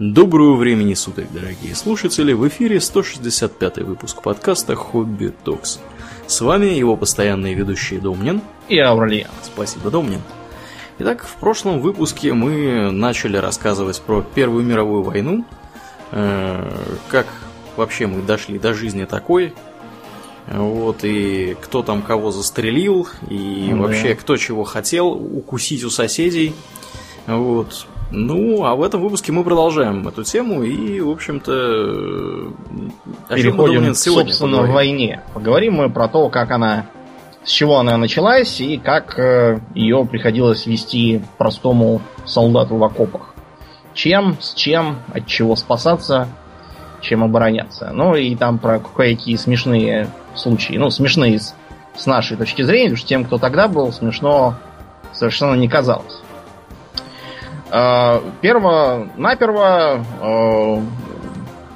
Доброго времени суток, дорогие слушатели! В эфире 165 выпуск подкаста «Хобби Токс». С вами его постоянные ведущие Домнин и Ауралия. Спасибо, Домнин. Итак, в прошлом выпуске мы начали рассказывать про Первую мировую войну, э, как вообще мы дошли до жизни такой, вот, и кто там кого застрелил, и да. вообще кто чего хотел укусить у соседей. Вот. Ну, а в этом выпуске мы продолжаем эту тему и, в общем-то, о Переходим к, сегодня собственно, поговорим. войне. Поговорим мы про то, как она, с чего она началась и как э, ее приходилось вести простому солдату в окопах. Чем, с чем, от чего спасаться, чем обороняться. Ну и там про какие смешные случаи. Ну, смешные с, с нашей точки зрения, потому что тем, кто тогда был, смешно совершенно не казалось. А, перво, наперво, а,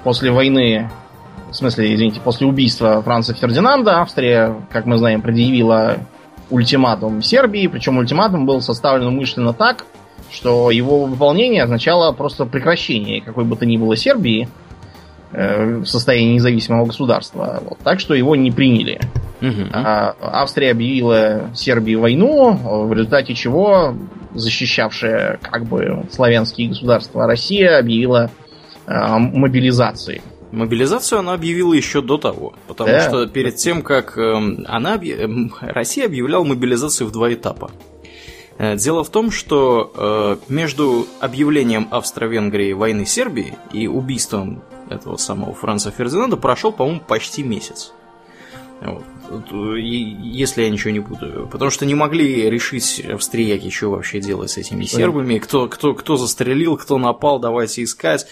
после войны, в смысле, извините, после убийства Франца Фердинанда, Австрия, как мы знаем, предъявила ультиматум Сербии, причем ультиматум был составлен умышленно так, что его выполнение означало просто прекращение какой бы то ни было Сербии э, в состоянии независимого государства. Вот, так что его не приняли. Угу. А Австрия объявила Сербии войну, в результате чего защищавшая как бы славянские государства Россия объявила э, мобилизации. Мобилизацию она объявила еще до того, потому да. что перед тем, как э, она объ... Россия объявляла мобилизацию в два этапа. Э, дело в том, что э, между объявлением Австро-Венгрии войны Сербии и убийством этого самого Франца Фердинанда прошел, по-моему, почти месяц. Вот если я ничего не путаю. Потому что не могли решить австрияки, что вообще делать с этими сербами, кто, кто, кто застрелил, кто напал, давайте искать.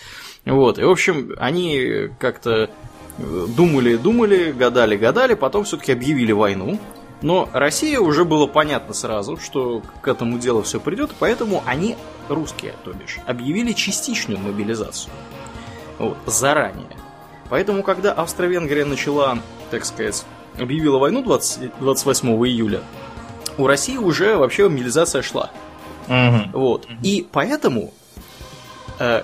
Вот. И, в общем, они как-то думали, думали, гадали, гадали, потом все-таки объявили войну. Но Россия уже было понятно сразу, что к этому делу все придет, поэтому они, русские, то бишь, объявили частичную мобилизацию. Вот, заранее. Поэтому, когда Австро-Венгрия начала, так сказать, объявила войну 20, 28 июля, у России уже вообще мобилизация шла. Угу. Вот. И поэтому э,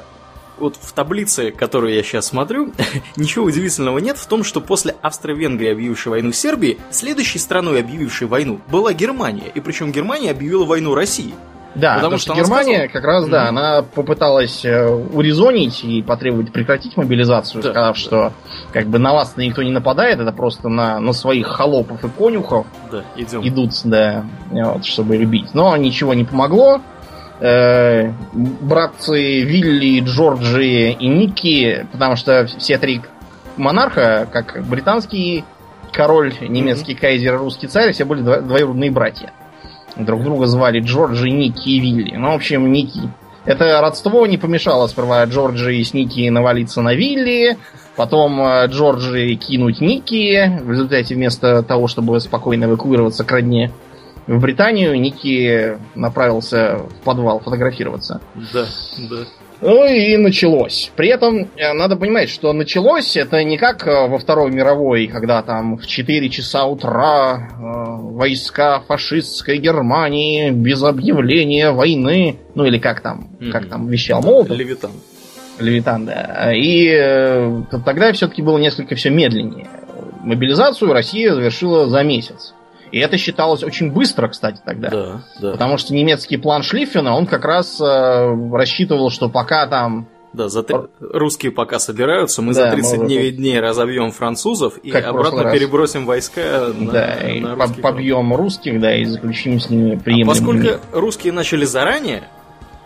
вот в таблице, которую я сейчас смотрю, ничего удивительного нет в том, что после Австро-Венгрии, объявившей войну Сербии, следующей страной, объявившей войну, была Германия. И причем Германия объявила войну России. Да, потому, что, что Германия сказала... как раз, да, mm-hmm. она попыталась э, урезонить и потребовать прекратить мобилизацию, да, сказав, да. что как бы на вас никто не нападает, это просто на, на своих холопов и конюхов да, идем. идут, да, вот, чтобы любить. Но ничего не помогло. Э, братцы Вилли, Джорджи и Ники, потому что все три монарха, как британский король, немецкий mm-hmm. кайзер, русский царь, все были двоюродные братья. Друг друга звали Джорджи, Ники и Вилли. Ну, в общем, Ники. Это родство не помешало сперва Джорджи с Ники навалиться на Вилли, потом э, Джорджи кинуть Ники. В результате вместо того, чтобы спокойно эвакуироваться к родне в Британию, Ники направился в подвал фотографироваться. Да, да. Ну и началось. При этом э, надо понимать, что началось это не как э, во Второй мировой, когда там в 4 часа утра э, войска фашистской Германии без объявления войны, ну или как там, mm-hmm. как там вещал Молотов. Левитан. Левитан, да. И э, тогда все-таки было несколько все медленнее. Мобилизацию Россия завершила за месяц. И это считалось очень быстро, кстати, тогда. Да, да. Потому что немецкий план Шлиффена, он как раз э, рассчитывал, что пока там... Да, за три... русские пока собираются, мы да, за 39 дней разобьем французов и как обратно перебросим войска на, да, на русских. побьем русских, да, и заключим с ними приемлемый а поскольку мир. русские начали заранее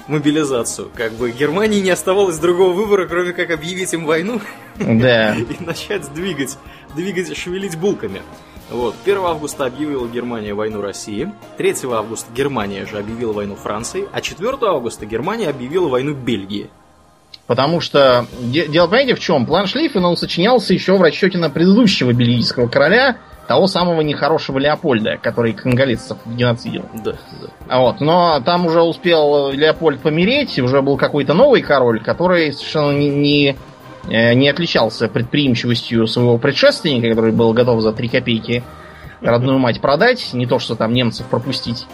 мобилизацию, как бы Германии не оставалось другого выбора, кроме как объявить им войну да. и начать двигать, двигать, шевелить булками. Вот. 1 августа объявила Германия войну России, 3 августа Германия же объявила войну Франции, а 4 августа Германия объявила войну Бельгии. Потому что, дело, понимаете, в чем? План Шлиффена, он сочинялся еще в расчете на предыдущего бельгийского короля, того самого нехорошего Леопольда, который конголезцев геноцидил. Да, да. А вот, но там уже успел Леопольд помереть, уже был какой-то новый король, который совершенно не, не не отличался предприимчивостью своего предшественника, который был готов за 3 копейки родную мать продать, не то, что там немцев пропустить.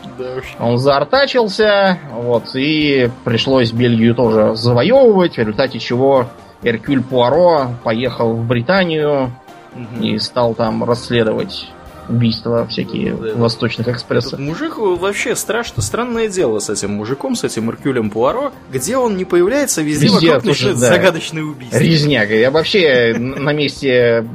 Он заортачился, вот, и пришлось Бельгию тоже завоевывать, в результате чего Эркюль Пуаро поехал в Британию и стал там расследовать убийства всякие да, восточных экспрессов. мужик вообще страшно, странное дело с этим мужиком, с этим Меркюлем Пуаро, где он не появляется, везде, везде вокруг начинает да. загадочные убийства. Резняга. Я вообще на месте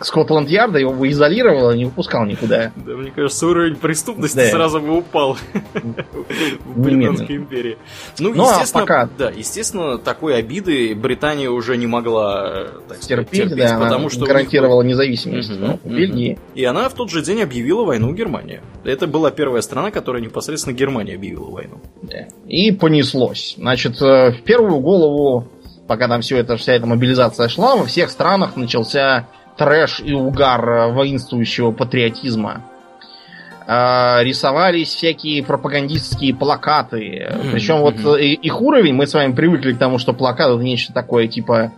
Скотланд-Ярда его бы изолировал и не выпускал никуда. Да, мне кажется, уровень преступности да. сразу бы упал в Британской империи. Ну, ну а естественно, а пока... да, естественно, такой обиды Британия уже не могла так терпеть, терпеть да, потому что гарантировала них... независимость угу, Бельгии. И она в тот же день объявила войну Германии. Это была первая страна, которая непосредственно Германия объявила войну. Да. И понеслось. Значит, э, в первую голову, пока там все это, вся эта мобилизация шла, во всех странах начался трэш и угар э, воинствующего патриотизма. Э, рисовались всякие пропагандистские плакаты. Mm-hmm. Причем вот э, их уровень, мы с вами привыкли к тому, что плакат это нечто такое типа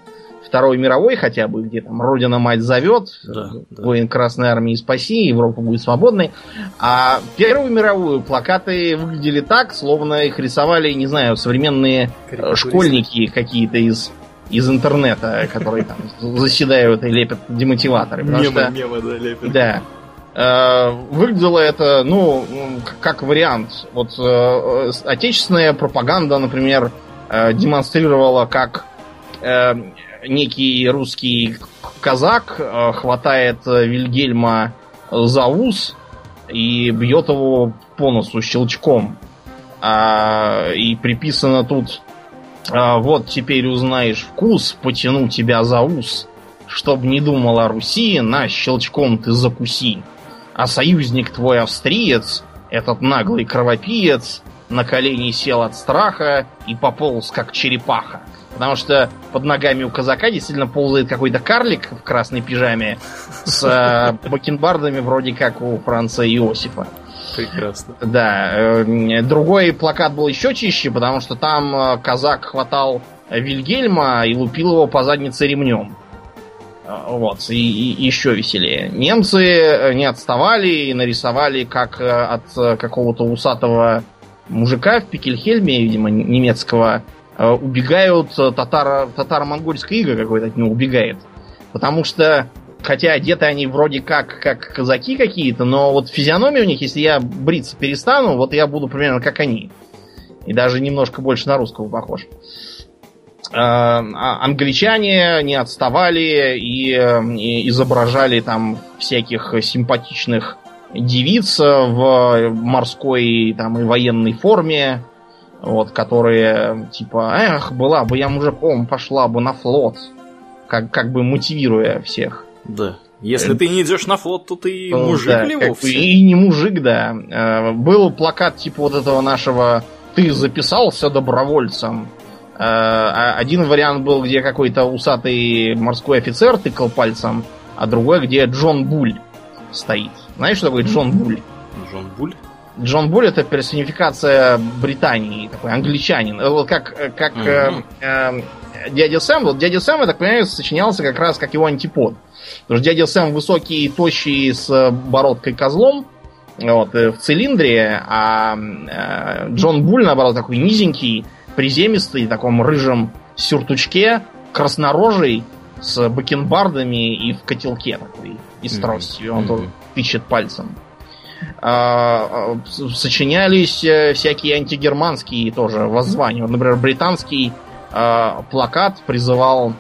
Второй мировой хотя бы, где там Родина мать зовет, да, да. воин Красной Армии спаси, Европа будет свободной. А Первую мировую плакаты выглядели так, словно их рисовали, не знаю, современные школьники какие-то из из интернета, которые там заседают и лепят демотиваторы. Мемы, что, мемы, да, лепят. Да. Э, выглядело это, ну, как вариант. Вот э, отечественная пропаганда, например, э, демонстрировала, как э, некий русский казак э, хватает Вильгельма за ус и бьет его по носу щелчком. А, и приписано тут а, вот теперь узнаешь вкус, потяну тебя за ус. Чтоб не думал о Руси, на щелчком ты закуси. А союзник твой австриец, этот наглый кровопиец, на колени сел от страха и пополз, как черепаха. Потому что под ногами у казака действительно ползает какой-то карлик в красной пижаме с э, бакенбардами вроде как у Франца Иосифа. Прекрасно. Да. Э, другой плакат был еще чище, потому что там э, казак хватал Вильгельма и лупил его по заднице ремнем. Э, вот, и, и еще веселее. Немцы не отставали и нарисовали, как от какого-то усатого мужика в Пикельхельме, видимо, немецкого, убегают татаро- татаро-монгольское иго какое-то от него убегает. Потому что Хотя одеты они вроде как, как казаки какие-то, но вот физиономия у них, если я бриться перестану, вот я буду примерно как они. И даже немножко больше на русского похож. А, а англичане не отставали и, и изображали там всяких симпатичных девиц в морской там и военной форме, вот, которые типа, эх, была бы я мужиком, пошла бы на флот, как, как бы мотивируя всех. Да. Если ты не идешь на флот, то ты ну, мужик да, ли вовсе? И не мужик, да. Э, был плакат типа вот этого нашего «Ты записался добровольцем». Э, а один вариант был, где какой-то усатый морской офицер тыкал пальцем, а другой, где Джон Буль стоит. Знаешь, что такое Джон Буль? Джон Буль? Джон Буль это персонификация Британии, такой англичанин. Вот как, как э, э, дядя Сэм, вот дядя Сэм, я так понимаю, сочинялся как раз как его антипод. Потому что дядя Сэм высокий, тощий, с бородкой козлом, вот, э, в цилиндре, а э, Джон Буль, наоборот, такой низенький, приземистый, в таком рыжем сюртучке, краснорожий, с бакенбардами и в котелке такой, и с тростью. Он mm-hmm. тоже тычет пальцем. А, а, сочинялись э, всякие антигерманские тоже воззвания. Вот, например, британский плакат призывал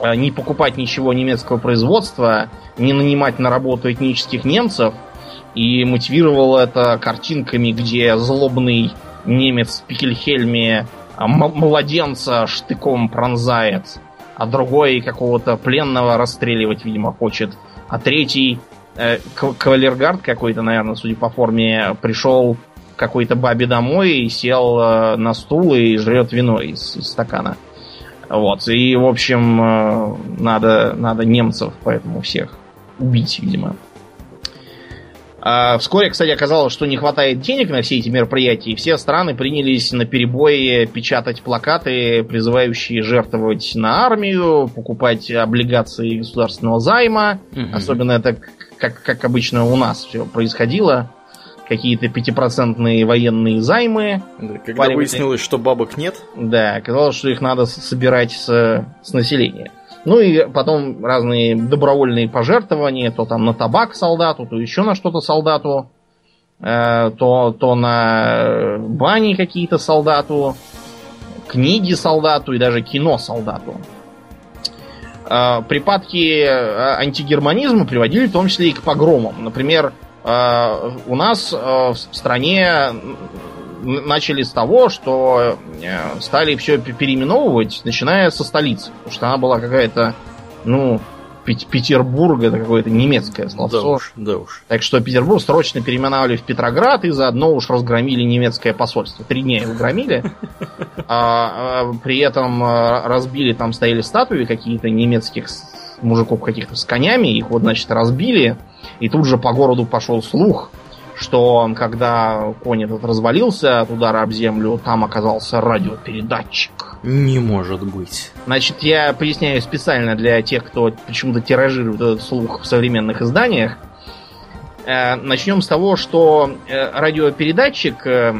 Э, не покупать ничего немецкого производства, не нанимать на работу этнических немцев, и мотивировал это картинками, где злобный немец в Пикельхельме э, младенца штыком пронзает, а другой какого-то пленного расстреливать, видимо, хочет, а третий э, кавалергард какой-то, наверное, судя по форме, пришел какой-то бабе домой и сел э, на стул и жрет вино из, из стакана. Вот. И, в общем, э, надо, надо немцев поэтому всех убить, видимо. А вскоре, кстати, оказалось, что не хватает денег на все эти мероприятия, и все страны принялись на перебой печатать плакаты, призывающие жертвовать на армию, покупать облигации государственного займа. Угу. Особенно это как, как обычно у нас все происходило. Какие-то пятипроцентные военные займы. Да, когда Парень... выяснилось, что бабок нет. Да, оказалось, что их надо собирать с, с населения. Ну и потом разные добровольные пожертвования, то там на табак солдату, то еще на что-то солдату, э, то, то на бани какие-то солдату, книги солдату и даже кино солдату. Э, припадки э, антигерманизма приводили в том числе и к погромам. Например, у нас в стране начали с того, что стали все переименовывать, начиная со столицы. Потому что она была какая-то, ну, Петербург это какое-то немецкое словцо. Да уж, да уж. Так что Петербург срочно переименовали в Петроград и заодно уж разгромили немецкое посольство. Три дня его громили. А, а, при этом разбили, там стояли статуи какие-то немецких мужиков каких-то с конями. Их вот, значит, разбили. И тут же по городу пошел слух, что когда конь этот развалился от удара об землю, там оказался радиопередатчик. Не может быть. Значит, я поясняю специально для тех, кто почему-то тиражирует этот слух в современных изданиях. Э, начнем с того, что э, радиопередатчик, э,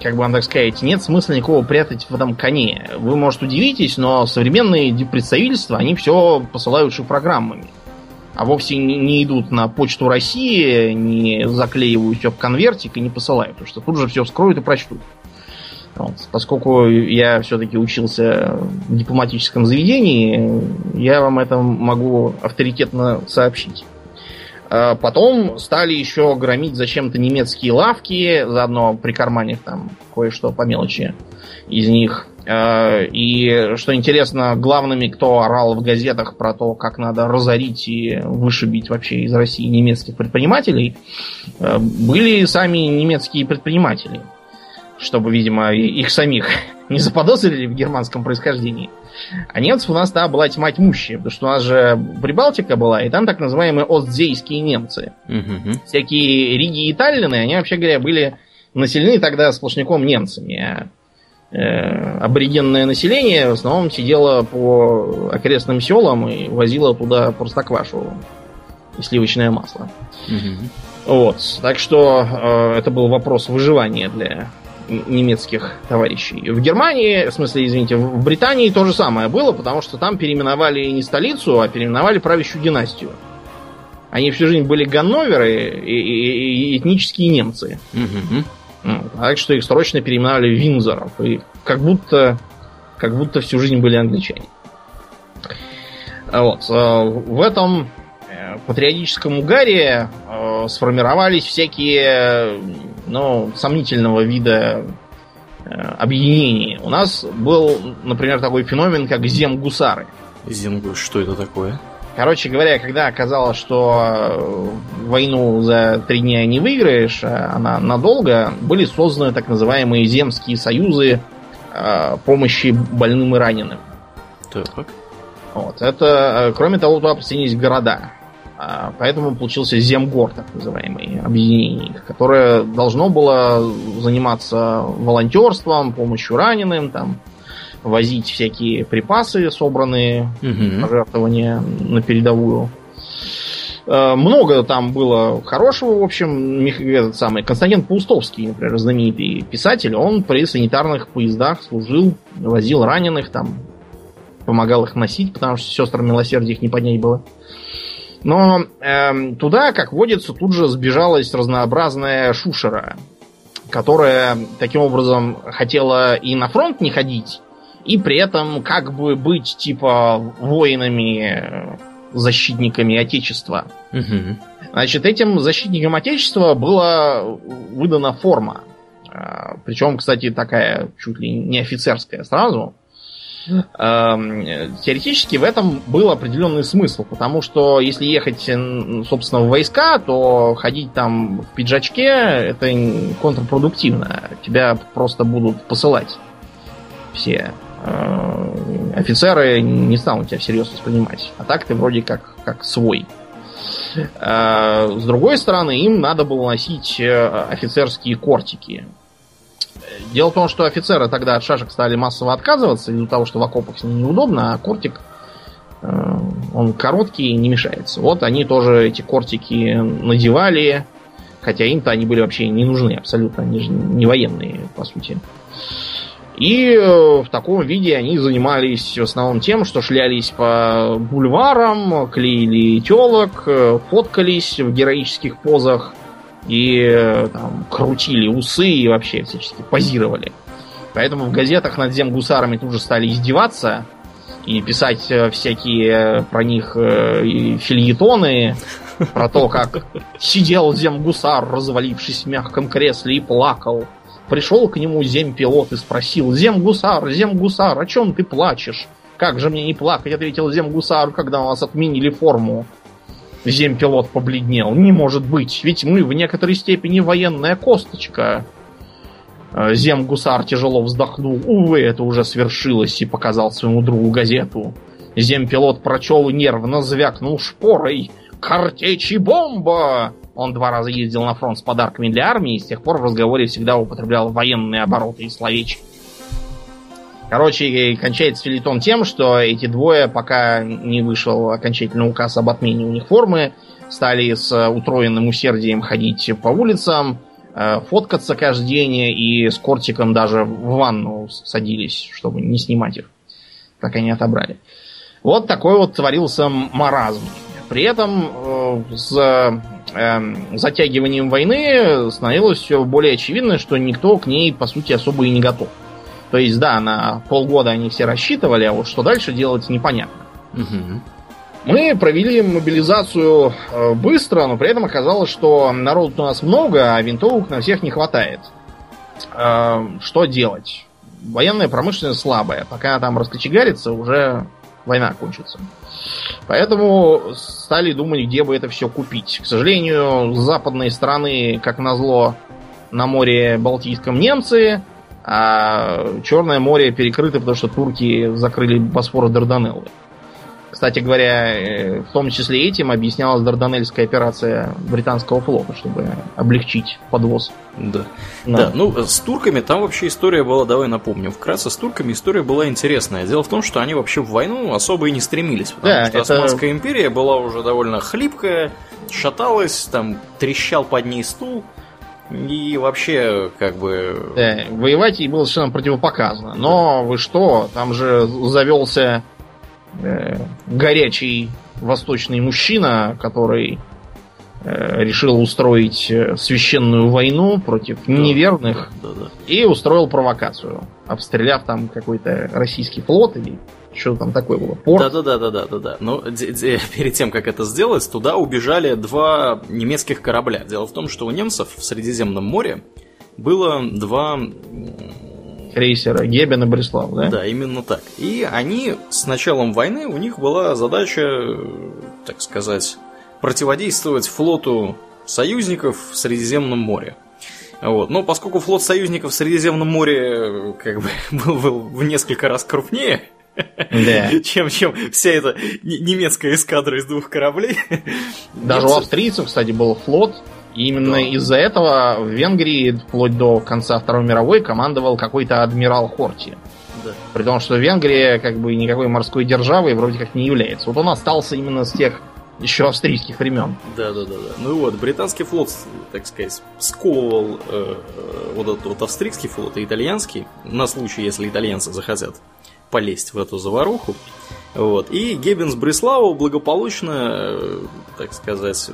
как бы вам так сказать, нет смысла никого прятать в этом коне. Вы, может, удивитесь, но современные представительства, они все посылают шифрограммами а вовсе не идут на почту России, не заклеивают все в конвертик и не посылают, потому что тут же все вскроют и прочтут. Вот. Поскольку я все-таки учился в дипломатическом заведении, я вам это могу авторитетно сообщить. А потом стали еще громить зачем-то немецкие лавки, заодно прикарманив там кое-что по мелочи из них. Э, и что интересно, главными, кто орал в газетах про то, как надо разорить и вышибить вообще из России немецких предпринимателей, э, были сами немецкие предприниматели. Чтобы, видимо, их самих не заподозрили в германском происхождении. А немцев у нас, да, была тьма тьмущая, потому что у нас же Прибалтика была, и там так называемые остзейские немцы. Угу. Всякие Риги и Таллины, они, вообще говоря, были населены тогда сплошняком немцами. А э, аборигенное население в основном сидело по окрестным селам и возило туда простоквашу и сливочное масло. Угу. Вот. Так что э, это был вопрос выживания для немецких товарищей. В Германии, в смысле, извините, в Британии то же самое было, потому что там переименовали не столицу, а переименовали правящую династию. Они всю жизнь были ганноверы и, и, и этнические немцы. Угу. Так что их срочно переименовали в Винзоров. И как будто, как будто всю жизнь были англичане. Вот. Э, в этом э, патриотическом угаре э, сформировались всякие ну, сомнительного вида объединения. У нас был, например, такой феномен, как земгусары. Земгус, что это такое? Короче говоря, когда оказалось, что э, войну за три дня не выиграешь, а она надолго, были созданы так называемые земские союзы э, помощи больным и раненым. Так. Вот. Это, э, кроме того, туда присоединились города. А, поэтому получился Земгор, так называемый, объединение, которое должно было заниматься волонтерством, помощью раненым, там, возить всякие припасы, собранные угу. пожертвования на передовую. Э, много там было хорошего, в общем, этот самый Константин Паустовский, например, знаменитый писатель, он при санитарных поездах служил, возил раненых, там, помогал их носить, потому что сестр милосердия их не поднять было. Но э, туда, как водится, тут же сбежалась разнообразная шушера, которая таким образом хотела и на фронт не ходить, и при этом как бы быть типа воинами, защитниками Отечества. Угу. Значит, этим защитникам Отечества была выдана форма. А, Причем, кстати, такая чуть ли не офицерская сразу. Теоретически в этом был определенный смысл, потому что если ехать, собственно, в войска, то ходить там в пиджачке это контрпродуктивно. Тебя просто будут посылать все Э, офицеры не станут тебя всерьез воспринимать. А так ты вроде как, как свой. Э, с другой стороны, им надо было носить э, офицерские кортики. Дело в том, что офицеры тогда от шашек стали массово отказываться из-за того, что в окопах с ними неудобно, а кортик Э, он короткий и не мешается. Вот они тоже эти кортики надевали, хотя им-то они были вообще не нужны абсолютно, они же не военные, по сути. И э, в таком виде они занимались в основном тем, что шлялись по бульварам, клеили телок, э, фоткались в героических позах и там, крутили усы и вообще всячески позировали. Поэтому в газетах над земгусарами тут же стали издеваться и писать э, всякие про них фильетоны, про то, как сидел земгусар, развалившись в мягком кресле и плакал Пришел к нему земпилот и спросил, «Земгусар, земгусар, о чем ты плачешь?» «Как же мне не плакать?» — ответил земгусар, когда у нас отменили форму. Земпилот побледнел. «Не может быть, ведь мы в некоторой степени военная косточка». Э, земгусар тяжело вздохнул. Увы, это уже свершилось, и показал своему другу газету. Земпилот прочел и нервно звякнул шпорой. «Картечь бомба!» Он два раза ездил на фронт с подарками для армии, и с тех пор в разговоре всегда употреблял военные обороты и словечки. Короче, кончается филитон тем, что эти двое, пока не вышел окончательный указ об отмене у них формы, стали с утроенным усердием ходить по улицам, э, фоткаться каждый день и с кортиком даже в ванну садились, чтобы не снимать их, как они отобрали. Вот такой вот творился маразм. При этом э, с э, затягиванием войны становилось все более очевидно, что никто к ней, по сути, особо и не готов. То есть, да, на полгода они все рассчитывали, а вот что дальше делать непонятно. Угу. Мы провели мобилизацию э, быстро, но при этом оказалось, что народу у нас много, а винтовок на всех не хватает. Э, что делать? Военная промышленность слабая. Пока там раскочегарится, уже война кончится. Поэтому стали думать, где бы это все купить. К сожалению, с западной стороны, как назло, на море Балтийском немцы, а Черное море перекрыто, потому что турки закрыли Босфор Дарданеллы. Кстати говоря, э, в том числе этим объяснялась Дарданельская операция британского флота, чтобы облегчить подвоз. Да. да. Да, ну с турками там вообще история была, давай напомним, вкратце с турками история была интересная. Дело в том, что они вообще в войну особо и не стремились, потому да, что это... Османская империя была уже довольно хлипкая, шаталась, там трещал под ней стул. И вообще, как бы... Да, воевать ей было совершенно противопоказано. Но вы что, там же завелся э, горячий восточный мужчина, который э, решил устроить э, священную войну против да, неверных да, да, да. и устроил провокацию, обстреляв там какой-то российский флот или что там такое было? Порт? Да, да, да, да, да, да. Но перед тем, как это сделать, туда убежали два немецких корабля. Дело в том, что у немцев в Средиземном море было два крейсера Гебен и Бреслав, да? Да, именно так. И они с началом войны, у них была задача, так сказать, противодействовать флоту союзников в Средиземном море. Вот. Но поскольку флот союзников в Средиземном море как бы был, был в несколько раз крупнее, да. чем, чем вся эта немецкая эскадра из двух кораблей. Даже немцы... у австрийцев, кстати, был флот, и именно да. из-за этого в Венгрии вплоть до конца Второй мировой командовал какой-то адмирал Хорти. Да. При том, что Венгрия как бы никакой морской державой вроде как не является. Вот он остался именно с тех еще австрийских времен. Да, да, да, да. Ну вот, британский флот, так сказать, сковывал э, вот этот вот австрийский флот и итальянский, на случай, если итальянцы захотят полезть в эту заваруху. Вот. И Геббенс Бреславу благополучно, э, так сказать,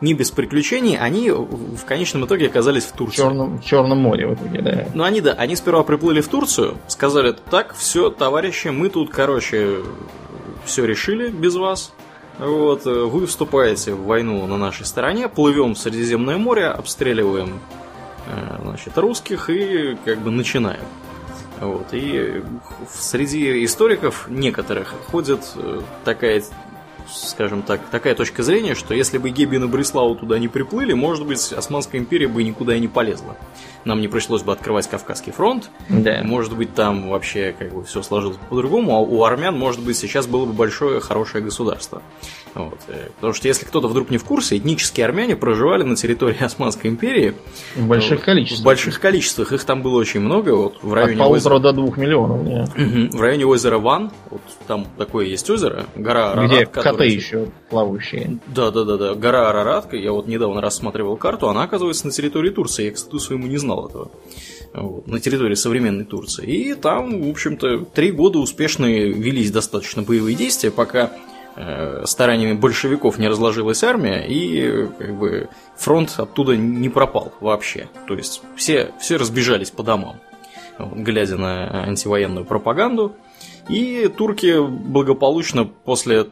не без приключений, они в конечном итоге оказались в Турции. В Черном, в Черном море в итоге, да. Ну, они, да, они сперва приплыли в Турцию, сказали, так, все, товарищи, мы тут, короче, все решили без вас. Вот, вы вступаете в войну на нашей стороне, плывем в Средиземное море, обстреливаем э, значит, русских и как бы начинаем. Вот, и среди историков некоторых ходит э, такая скажем так, такая точка зрения, что если бы Геббин и Бреслау туда не приплыли, может быть, Османская империя бы никуда и не полезла. Нам не пришлось бы открывать Кавказский фронт. Да. Может быть, там вообще как бы все сложилось по-другому, а у армян, может быть, сейчас было бы большое хорошее государство. Вот. Э, потому что если кто-то вдруг не в курсе, этнические армяне проживали на территории Османской империи. В больших вот, количествах. В больших количествах. Их там было очень много. Вот, в районе От озера... до двух миллионов. Да. В районе озера Ван, вот там такое есть озеро, гора Арарат. Где коты еще плавающие. Да, да, да, да. Гора Арарат, я вот недавно рассматривал карту, она оказывается на территории Турции. Я, кстати, своему не знал этого. Вот, на территории современной Турции. И там, в общем-то, три года успешно велись достаточно боевые действия, пока стараниями большевиков не разложилась армия, и как бы фронт оттуда не пропал вообще. То есть все, все разбежались по домам, глядя на антивоенную пропаганду. И турки благополучно после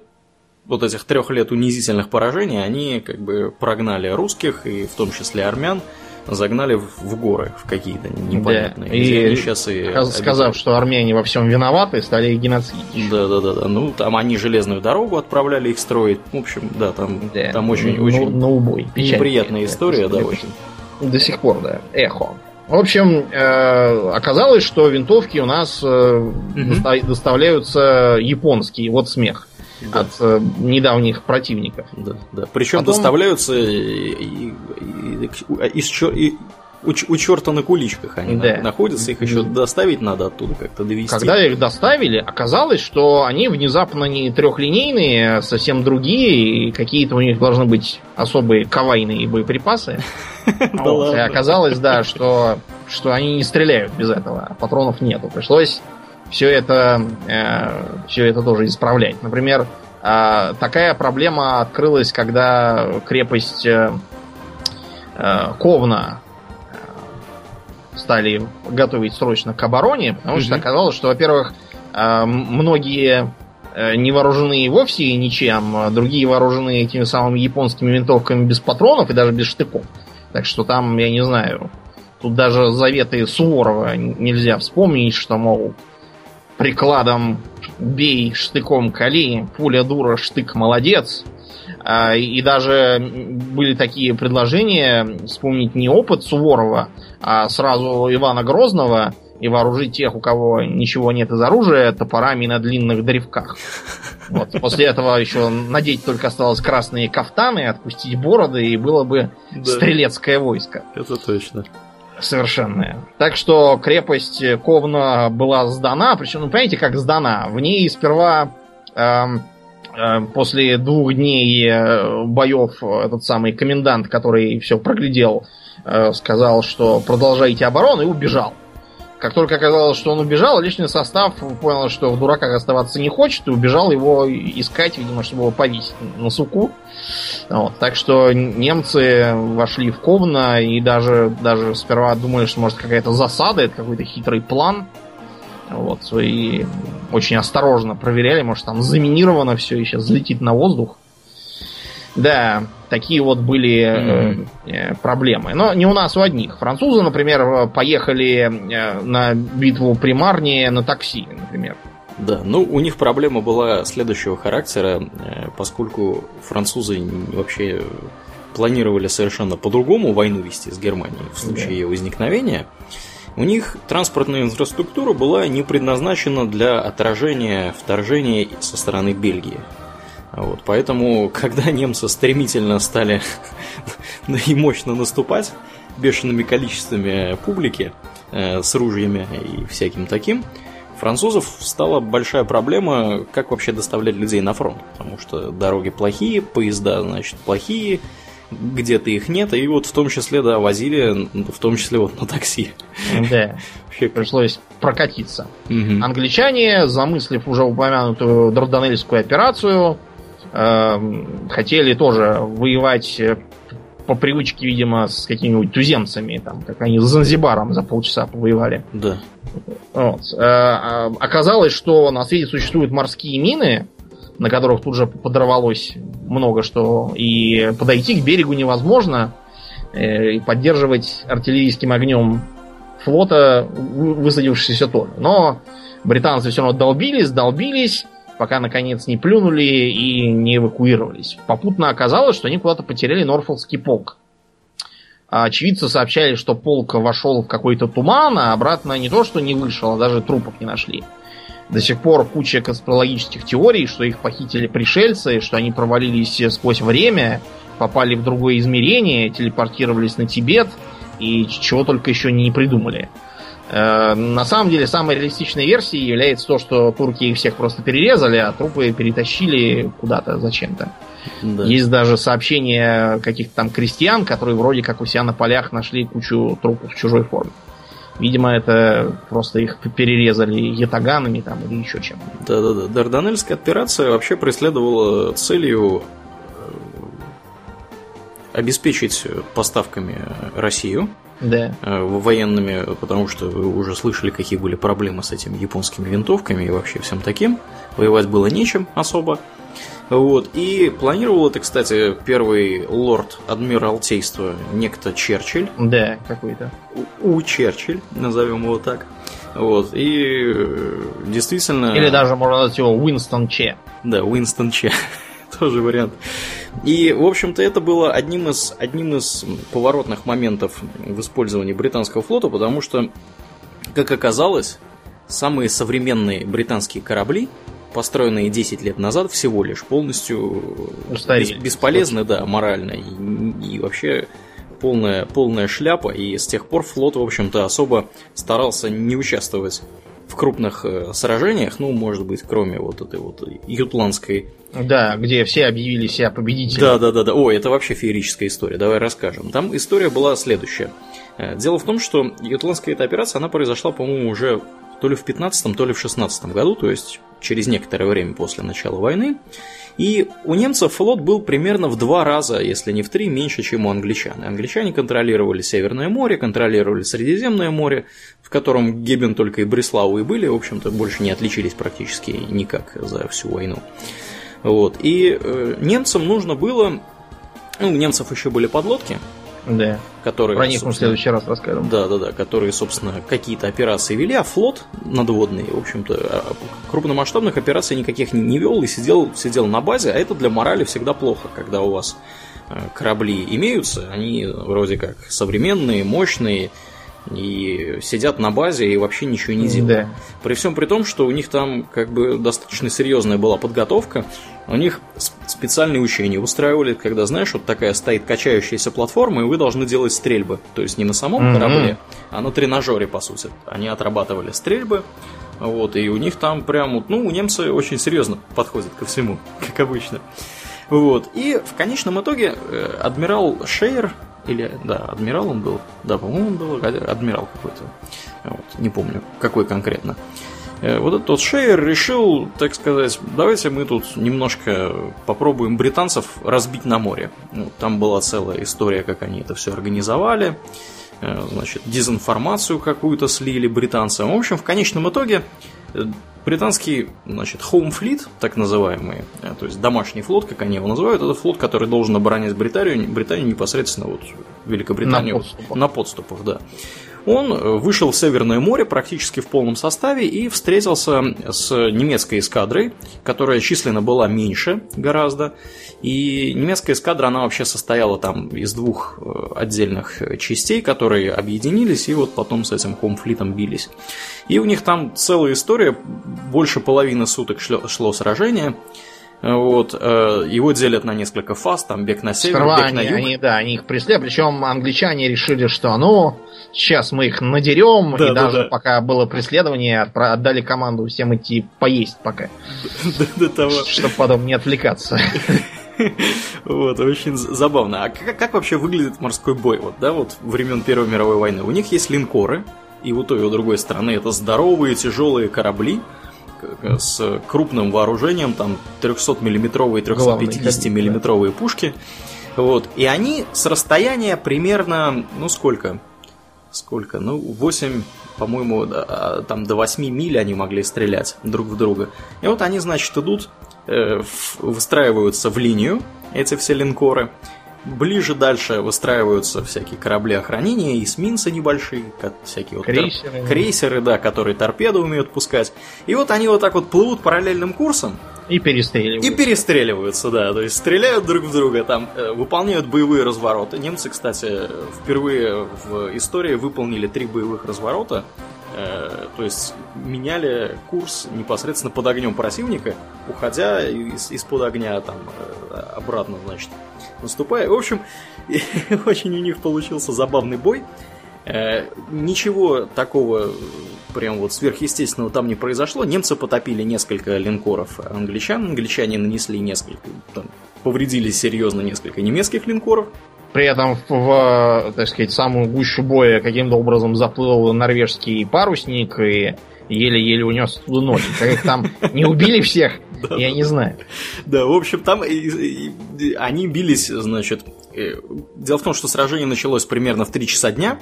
вот этих трех лет унизительных поражений, они как бы прогнали русских, и в том числе армян, загнали в горы, в какие-то непонятные. Да. И они сейчас и сказав, что армяне во всем виноваты, стали их геноцидить. Да, да, да, да. Ну, там они железную дорогу отправляли их строить. В общем, да, там, да. там очень, ну, очень на убой. Печальная неприятная история, да, очень. До сих пор, да. Эхо. В общем, э, оказалось, что винтовки у нас угу. доставляются японские. Вот смех да. от э, недавних противников. Да, да. Причем Потом... доставляются из, из, у, у черта на куличках они да. находятся, их еще доставить надо оттуда как-то довести. Когда их доставили, оказалось, что они внезапно не трехлинейные, а совсем другие, и какие-то у них должны быть особые кавайные боеприпасы. И оказалось, да, что, что они не стреляют без этого, а патронов нету. Пришлось все это, э, все это тоже исправлять. Например, э, такая проблема открылась, когда крепость э, э Ковна э, стали готовить срочно к обороне, потому что оказалось, что, во-первых, э, многие не вооружены вовсе ничем, а другие вооружены этими самыми японскими винтовками без патронов и даже без штыков. Так что там, я не знаю, тут даже заветы Суворова нельзя вспомнить, что, мол, прикладом бей, штыком кали, пуля дура, штык молодец. А, и даже были такие предложения вспомнить не опыт Суворова, а сразу Ивана Грозного и вооружить тех, у кого ничего нет из оружия, топорами на длинных древках. Вот. После этого еще надеть только осталось красные кафтаны, отпустить бороды, и было бы да. стрелецкое войско. Это точно совершенная. Так что крепость Ковна была сдана, причем, ну, понимаете, как сдана? В ней сперва э, э, после двух дней э, боев этот самый комендант, который все проглядел, э, сказал, что продолжайте оборону и убежал. Как только оказалось, что он убежал, личный состав понял, что в дураках оставаться не хочет, и убежал его искать, видимо, чтобы его повесить на суку. Вот, так что немцы вошли в Ковна и даже, даже сперва думали, что может какая-то засада, это какой-то хитрый план. Вот, и очень осторожно проверяли, может там заминировано все и сейчас взлетит на воздух. Да, такие вот были mm-hmm. э, проблемы. Но не у нас у одних. Французы, например, поехали э, на битву при Марне на такси, например. Да, ну у них проблема была следующего характера, э, поскольку французы вообще планировали совершенно по-другому войну вести с Германией в случае да. ее возникновения. У них транспортная инфраструктура была не предназначена для отражения вторжения со стороны Бельгии. Вот, поэтому, когда немцы стремительно стали и мощно наступать бешеными количествами публики э, с ружьями и всяким таким, французов стала большая проблема, как вообще доставлять людей на фронт. Потому что дороги плохие, поезда, значит, плохие, где-то их нет, и вот в том числе, да, возили, в том числе вот на такси. Да, пришлось прокатиться. Угу. Англичане, замыслив уже упомянутую Дарданельскую операцию, хотели тоже воевать э, по привычке, видимо, с какими-нибудь туземцами, там, как они с Занзибаром за полчаса повоевали. Да. Вот. Э, а, оказалось, что на свете существуют морские мины, на которых тут же подорвалось много что, и подойти к берегу невозможно, э, и поддерживать артиллерийским огнем флота высадившийся тоже. Но британцы все равно долбились, долбились, пока наконец не плюнули и не эвакуировались. Попутно оказалось, что они куда-то потеряли Норфолкский полк. Очевидцы сообщали, что полк вошел в какой-то туман, а обратно не то, что не вышел, а даже трупов не нашли. До сих пор куча конспирологических теорий, что их похитили пришельцы, что они провалились сквозь время, попали в другое измерение, телепортировались на Тибет и чего только еще не придумали. Э, на самом деле, самой реалистичной версией является то, что турки их всех просто перерезали, а трупы перетащили куда-то зачем-то. Да. Есть даже сообщения каких-то там крестьян, которые вроде как у себя на полях нашли кучу трупов в чужой форме. Видимо, это просто их перерезали ятаганами там или еще чем. Да-да-да. Дарданельская операция вообще преследовала целью э, обеспечить поставками Россию да. Э, военными, потому что вы уже слышали, какие были проблемы с этими японскими винтовками и вообще всем таким. Воевать было нечем особо. Вот. И планировал это, кстати, первый лорд адмиралтейства, некто Черчилль. Да, какой-то. У, у Черчилль, назовем его так. Вот. И э, действительно... Или даже можно назвать его Уинстон Че. Да, Уинстон Че. Тоже вариант. И, в общем-то, это было одним из, одним из поворотных моментов в использовании британского флота, потому что, как оказалось, самые современные британские корабли, построенные 10 лет назад, всего лишь полностью Устарели. бесполезны, да, морально. И, и вообще полная, полная шляпа. И с тех пор флот, в общем-то, особо старался не участвовать в крупных э, сражениях, ну, может быть, кроме вот этой вот ютландской да, где все объявили себя победителями. Да, да, да, да. Ой, это вообще феерическая история. Давай расскажем. Там история была следующая. Э, дело в том, что ютландская эта операция, она произошла, по-моему, уже то ли в 15 то ли в 16 году, то есть через некоторое время после начала войны. И у немцев флот был примерно в два раза, если не в три, меньше, чем у англичан. Англичане контролировали Северное море, контролировали Средиземное море, в котором Гебен только и Бреслау и были, в общем-то, больше не отличились практически никак за всю войну. Вот. И э, немцам нужно было... Ну, у немцев еще были подлодки, да. Которые, Про них мы в следующий раз расскажем. Да, да, да, которые, собственно, какие-то операции вели, а флот надводный, в общем-то, а, крупномасштабных операций никаких не вел и сидел, сидел на базе, а это для морали всегда плохо, когда у вас э, корабли имеются, они вроде как современные, мощные, и сидят на базе и вообще ничего не делают. Да. При всем при том, что у них там как бы достаточно серьезная была подготовка, у них специальные учения устраивали, когда, знаешь, вот такая стоит качающаяся платформа, и вы должны делать стрельбы. То есть не на самом mm-hmm. корабле, а на тренажере, по сути. Они отрабатывали стрельбы, вот, и у них там прям, ну, у немцы очень серьезно подходят ко всему, как обычно. Вот. И в конечном итоге э, адмирал Шейер, или, да, адмирал он был. Да, по-моему, он был адмирал какой-то. Вот, не помню, какой конкретно. Э, вот этот вот Шейер решил, так сказать, давайте мы тут немножко попробуем британцев разбить на море. Ну, там была целая история, как они это все организовали. Э, значит, дезинформацию какую-то слили британцам. В общем, в конечном итоге э, британский, значит, Home Fleet, так называемый, то есть домашний флот, как они его называют, это флот, который должен оборонять Британию, Британию непосредственно вот Великобританию на подступах, на подступах да он э, вышел в Северное море практически в полном составе и встретился с немецкой эскадрой, которая численно была меньше гораздо. И немецкая эскадра, она вообще состояла там из двух э, отдельных частей, которые объединились и вот потом с этим хомфлитом бились. И у них там целая история, больше половины суток шло, шло сражение. Вот, э, его делят на несколько фаз, там бег на север, Сперва бег они, на юг. Они, да, они их преследуют, причем англичане решили, что ну, сейчас мы их надерем, да, и да, даже да. пока было преследование, отдали команду всем идти поесть пока. До того. Чтобы потом не отвлекаться. Вот, очень забавно. А как, как вообще выглядит морской бой? Вот, да, вот времен Первой мировой войны. У них есть линкоры, и у той, и у другой стороны это здоровые тяжелые корабли, с крупным вооружением, там 300-миллиметровые, 350-миллиметровые пушки. Вот. И они с расстояния примерно, ну сколько? Сколько? Ну, 8, по-моему, а, там до 8 миль они могли стрелять друг в друга. И вот они, значит, идут, э, выстраиваются в линию, эти все линкоры. Ближе дальше выстраиваются всякие корабли охранения, эсминцы небольшие, всякие вот крейсеры. Тор- крейсеры, да, которые торпеды умеют пускать. И вот они вот так вот плывут параллельным курсом. И перестреливаются. И перестреливаются, да. То есть стреляют друг в друга, там э, выполняют боевые развороты. Немцы, кстати, впервые в истории выполнили три боевых разворота. Э, то есть меняли курс непосредственно под огнем противника, уходя из, из-под огня там э, обратно, значит, наступая. В общем, очень у них получился забавный бой. Э, ничего такого прям вот сверхъестественного там не произошло. Немцы потопили несколько линкоров англичан, англичане нанесли несколько, там, повредили серьезно несколько немецких линкоров. При этом в, так сказать, самую гущу боя каким-то образом заплыл норвежский парусник и еле-еле унес туда ноги. Как их там не убили всех, я не знаю. Да, в общем, там они бились, значит... Э, дело в том, что сражение началось примерно в 3 часа дня,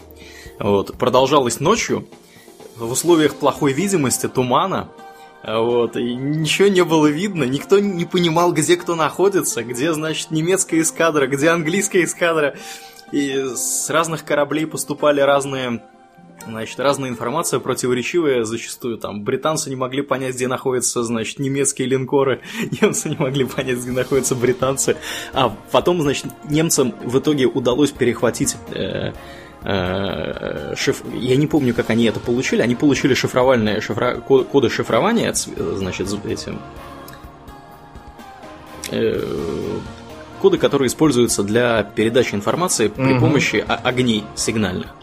вот, продолжалось ночью, в условиях плохой видимости, тумана, вот, и ничего не было видно, никто не понимал, где кто находится, где, значит, немецкая эскадра, где английская эскадра. И с разных кораблей поступали разные Значит, разная информация противоречивая зачастую. Там британцы не могли понять, где находятся, значит, немецкие линкоры, немцы не могли понять, где находятся британцы. А потом, значит, немцам в итоге удалось перехватить э, Э, шиф... я не помню, как они это получили. Они получили шифровальные шифра... коды шифрования, значит, этим э, коды, которые используются для передачи информации при угу. помощи огней сигнальных.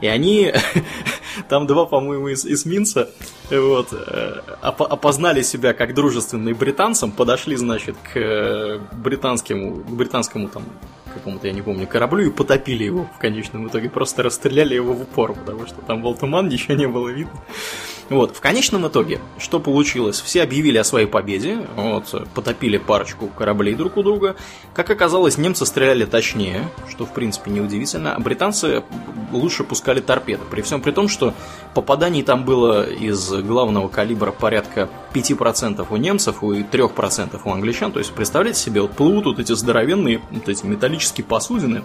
И они, там два, по-моему, эсминца, вот, э, опознали себя как дружественные британцам, подошли, значит, к британскому, к британскому там какому-то, я не помню, кораблю и потопили его в конечном итоге. Просто расстреляли его в упор, потому что там был туман, ничего не было видно. Вот, в конечном итоге, что получилось? Все объявили о своей победе, вот, потопили парочку кораблей друг у друга. Как оказалось, немцы стреляли точнее, что в принципе неудивительно, а британцы лучше пускали торпеды. При всем при том, что попаданий там было из главного калибра порядка 5% у немцев и 3% у англичан. То есть, представляете себе, вот плывут вот эти здоровенные, вот эти металлические посудины,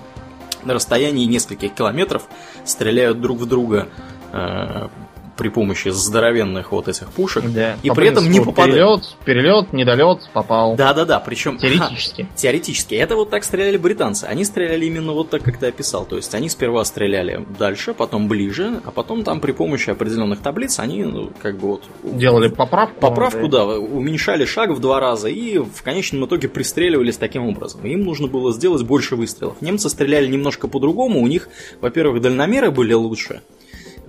на расстоянии нескольких километров стреляют друг в друга э, при помощи здоровенных вот этих пушек. Да, и при этом не попадают. Перелет, перелет, недолет, попал. Да, да, да. Причем теоретически. Ха, теоретически. Это вот так стреляли британцы. Они стреляли именно вот так, как ты описал. То есть они сперва стреляли дальше, потом ближе, а потом там при помощи определенных таблиц они ну, как бы вот делали поправку. Поправку, да. да, уменьшали шаг в два раза и в конечном итоге пристреливались таким образом. Им нужно было сделать больше выстрелов. Немцы стреляли немножко по-другому. У них, во-первых, дальномеры были лучше.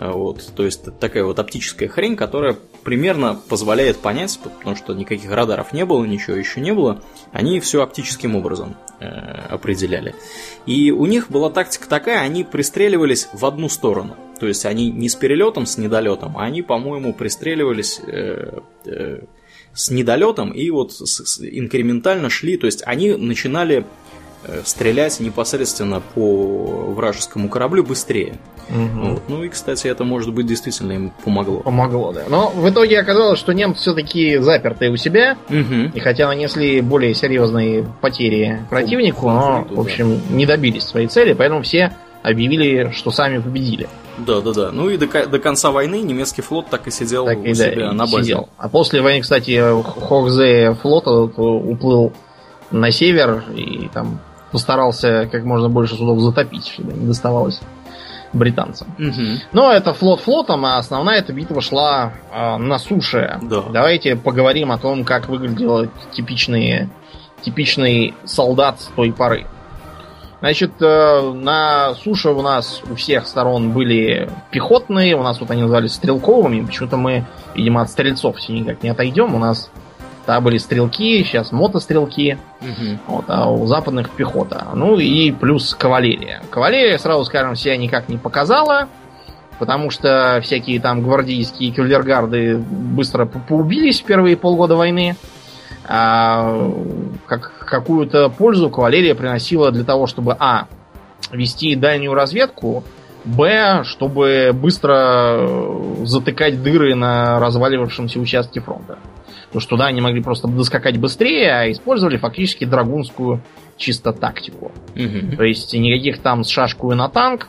А, вот, то есть такая вот оптическая хрень, которая примерно позволяет понять, потому что никаких радаров не было, ничего еще не было, они все оптическим образом э, определяли. И у них была тактика такая, они пристреливались в одну сторону. То есть они не с перелетом, с недолетом, а они, по-моему, пристреливались э, э, с недолетом и вот с, с, инкрементально шли. То есть они начинали Э, стрелять непосредственно по вражескому кораблю быстрее. Угу. Вот. Ну и, кстати, это, может быть, действительно им помогло. Помогло, да. Но в итоге оказалось, что немцы все-таки заперты у себя, угу. и хотя нанесли более серьезные потери противнику, но, в общем, не добились своей цели, поэтому все объявили, что сами победили. Да, да, да. Ну и до, до конца войны немецкий флот так и сидел так у и, себя да, на базе. Сидел. А после войны, кстати, Хохзе флот уплыл на север и там постарался как можно больше судов затопить, чтобы не доставалось британцам. Угу. Но это флот флотом, а основная эта битва шла э, на суше. Да. Давайте поговорим о том, как выглядел типичный, типичный солдат той поры. Значит, э, на суше у нас у всех сторон были пехотные, у нас вот они назывались стрелковыми, почему-то мы, видимо, от стрельцов все никак не отойдем, у нас Тогда были стрелки, сейчас мотострелки. Угу. Вот, а у западных пехота. Ну и плюс кавалерия. Кавалерия, сразу скажем, себя никак не показала. Потому что всякие там гвардейские кавалергарды быстро поубились в первые полгода войны. А как, какую-то пользу кавалерия приносила для того, чтобы А. Вести дальнюю разведку, Б, чтобы быстро затыкать дыры на разваливавшемся участке фронта. Потому что туда они могли просто доскакать быстрее, а использовали фактически драгунскую чисто тактику. Угу. То есть никаких там с шашкой на танк,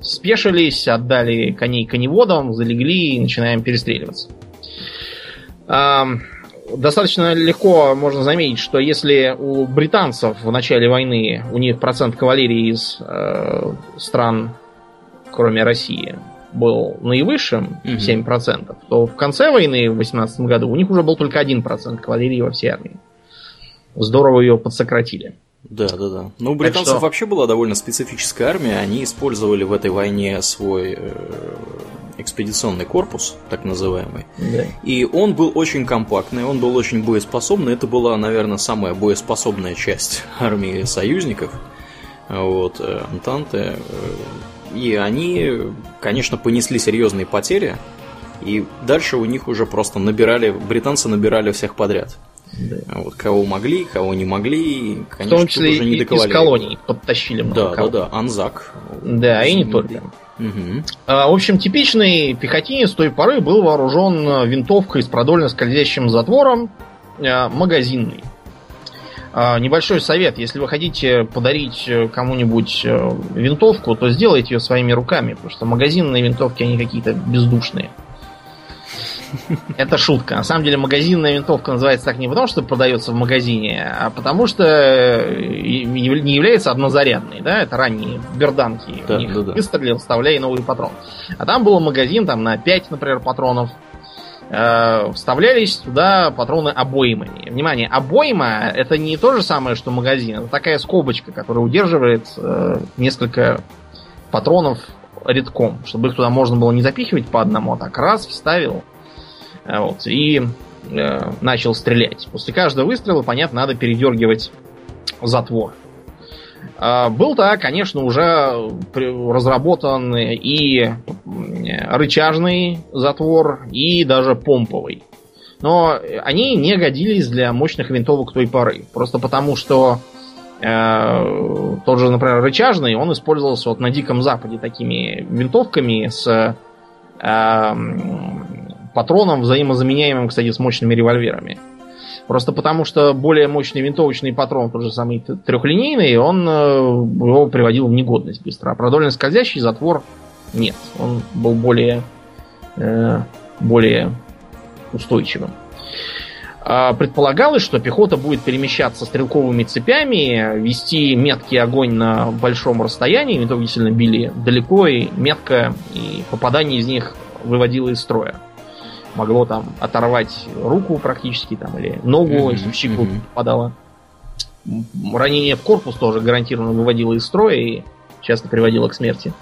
спешились, отдали коней коневодам, залегли и начинаем перестреливаться. Достаточно легко можно заметить, что если у британцев в начале войны у них процент кавалерии из э, стран, кроме России, был наивысшим, угу. 7%, то в конце войны в 18 году у них уже был только 1% кавалерии во всей армии. Здорово ее подсократили. Да, да, да. Ну, у британцев что... вообще была довольно специфическая армия. Они использовали в этой войне свой э, экспедиционный корпус, так называемый. Да. И он был очень компактный, он был очень боеспособный. Это была, наверное, самая боеспособная часть армии союзников. Вот, э, Антанты. Э, и они, конечно, понесли серьезные потери. И дальше у них уже просто набирали, британцы набирали всех подряд. Да. Вот кого могли, кого не могли, конечно, В том числе уже не из колоний подтащили много Да, кого. да, да, Анзак. Да, и не только. Угу. А, в общем, типичный пехотинец той поры был вооружен винтовкой с продольно скользящим затвором, а, магазинный. А, небольшой совет, если вы хотите подарить кому-нибудь э, винтовку, то сделайте ее своими руками, потому что магазинные винтовки, они какие-то бездушные. Это шутка. На самом деле магазинная винтовка называется так не потому, что продается в магазине, а потому что не является однозарядной. Да? Это ранние берданки. Да, да, да. выстрелил, вставляй новый патрон. А там был магазин там, на 5, например, патронов. Э, вставлялись туда патроны обоймами. Внимание, обойма это не то же самое, что магазин. Это такая скобочка, которая удерживает э, несколько патронов редком, чтобы их туда можно было не запихивать по одному, а так раз вставил, а вот, и э, начал стрелять. После каждого выстрела, понятно, надо передергивать затвор. Э, был-то, конечно, уже разработан и рычажный затвор, и даже помповый. Но они не годились для мощных винтовок той поры. Просто потому, что э, тот же, например, рычажный, он использовался вот на Диком Западе такими винтовками с э, патроном, взаимозаменяемым, кстати, с мощными револьверами. Просто потому, что более мощный винтовочный патрон, тот же самый трехлинейный, он э, его приводил в негодность быстро. А продольно скользящий затвор нет. Он был более, э, более устойчивым. А предполагалось, что пехота будет перемещаться стрелковыми цепями, вести меткий огонь на большом расстоянии. Винтовки сильно били далеко и метко, и попадание из них выводило из строя могло там оторвать руку практически там или ногу, mm-hmm. если в щеку mm-hmm. попадало. Ранение в корпус тоже гарантированно выводило из строя и часто приводило к смерти.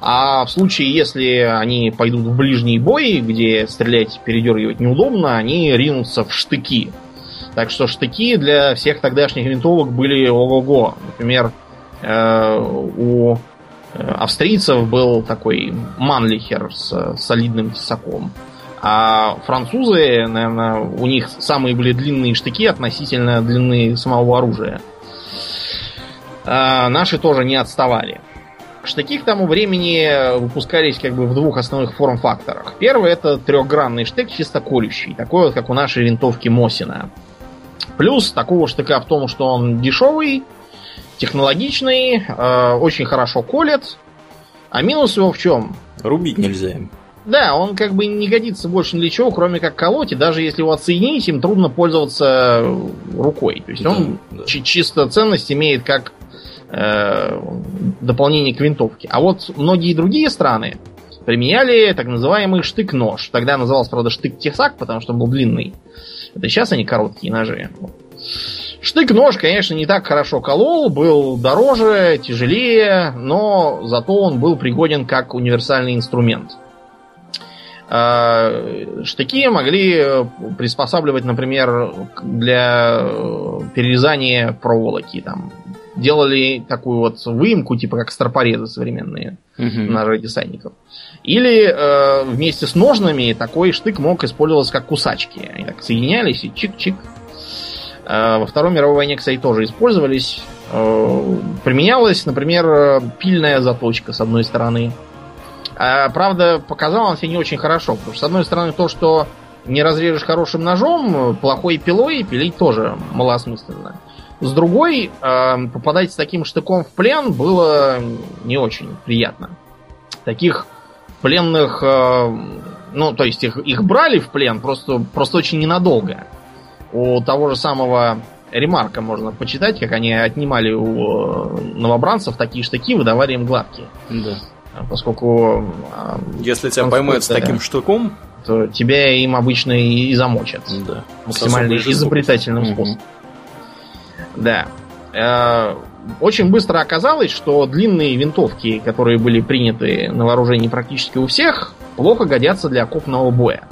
А в случае, если они пойдут в ближний бой, где стрелять, передергивать неудобно, они ринутся в штыки. Так что штыки для всех тогдашних винтовок были ого-го. Например, э, у э, австрийцев был такой манлихер с солидным тесаком. А французы, наверное, у них самые были длинные штыки относительно длины самого оружия. А наши тоже не отставали. Штыки к тому времени выпускались как бы в двух основных форм-факторах. Первый это трехгранный штык, чисто колющий, такой вот, как у нашей винтовки Мосина. Плюс такого штыка в том, что он дешевый, технологичный, э, очень хорошо колет. А минус его в чем? Рубить нельзя им. Да, он как бы не годится больше ни для чего, кроме как колоть, и даже если его отсоединить, им трудно пользоваться рукой. То есть да, он да. чисто ценность имеет как э, дополнение к винтовке. А вот многие другие страны применяли так называемый штык-нож. Тогда назывался, правда, штык-тесак, потому что он был длинный. Это сейчас они короткие ножи. Штык-нож, конечно, не так хорошо колол, был дороже, тяжелее, но зато он был пригоден как универсальный инструмент. А, штыки могли э, приспосабливать, например, для э, перерезания проволоки. Там. Делали такую вот выемку, типа как стропорезы современные угу. ножей десантников. Или э, вместе с ножнами такой штык мог использоваться как кусачки. Они так соединялись и чик-чик. Э, во Второй мировой войне, кстати, тоже использовались. Э, применялась, например, пильная заточка с одной стороны. А, правда, показал он себя не очень хорошо. Потому что, с одной стороны, то, что не разрежешь хорошим ножом, плохой пилой пилить тоже малосмысленно. С другой, э, попадать с таким штыком в плен было не очень приятно. Таких пленных, э, ну, то есть их, их брали в плен просто, просто очень ненадолго. У того же самого Ремарка можно почитать, как они отнимали у новобранцев такие штыки, выдавали им гладкие. Да. Поскольку... Если тебя поймают с таким штуком... То тебя им обычно и замочат. Да. Максимально изобретательным способом. Да. Э, очень быстро оказалось, что длинные винтовки, которые были приняты на вооружение практически у всех, плохо годятся для окопного боя.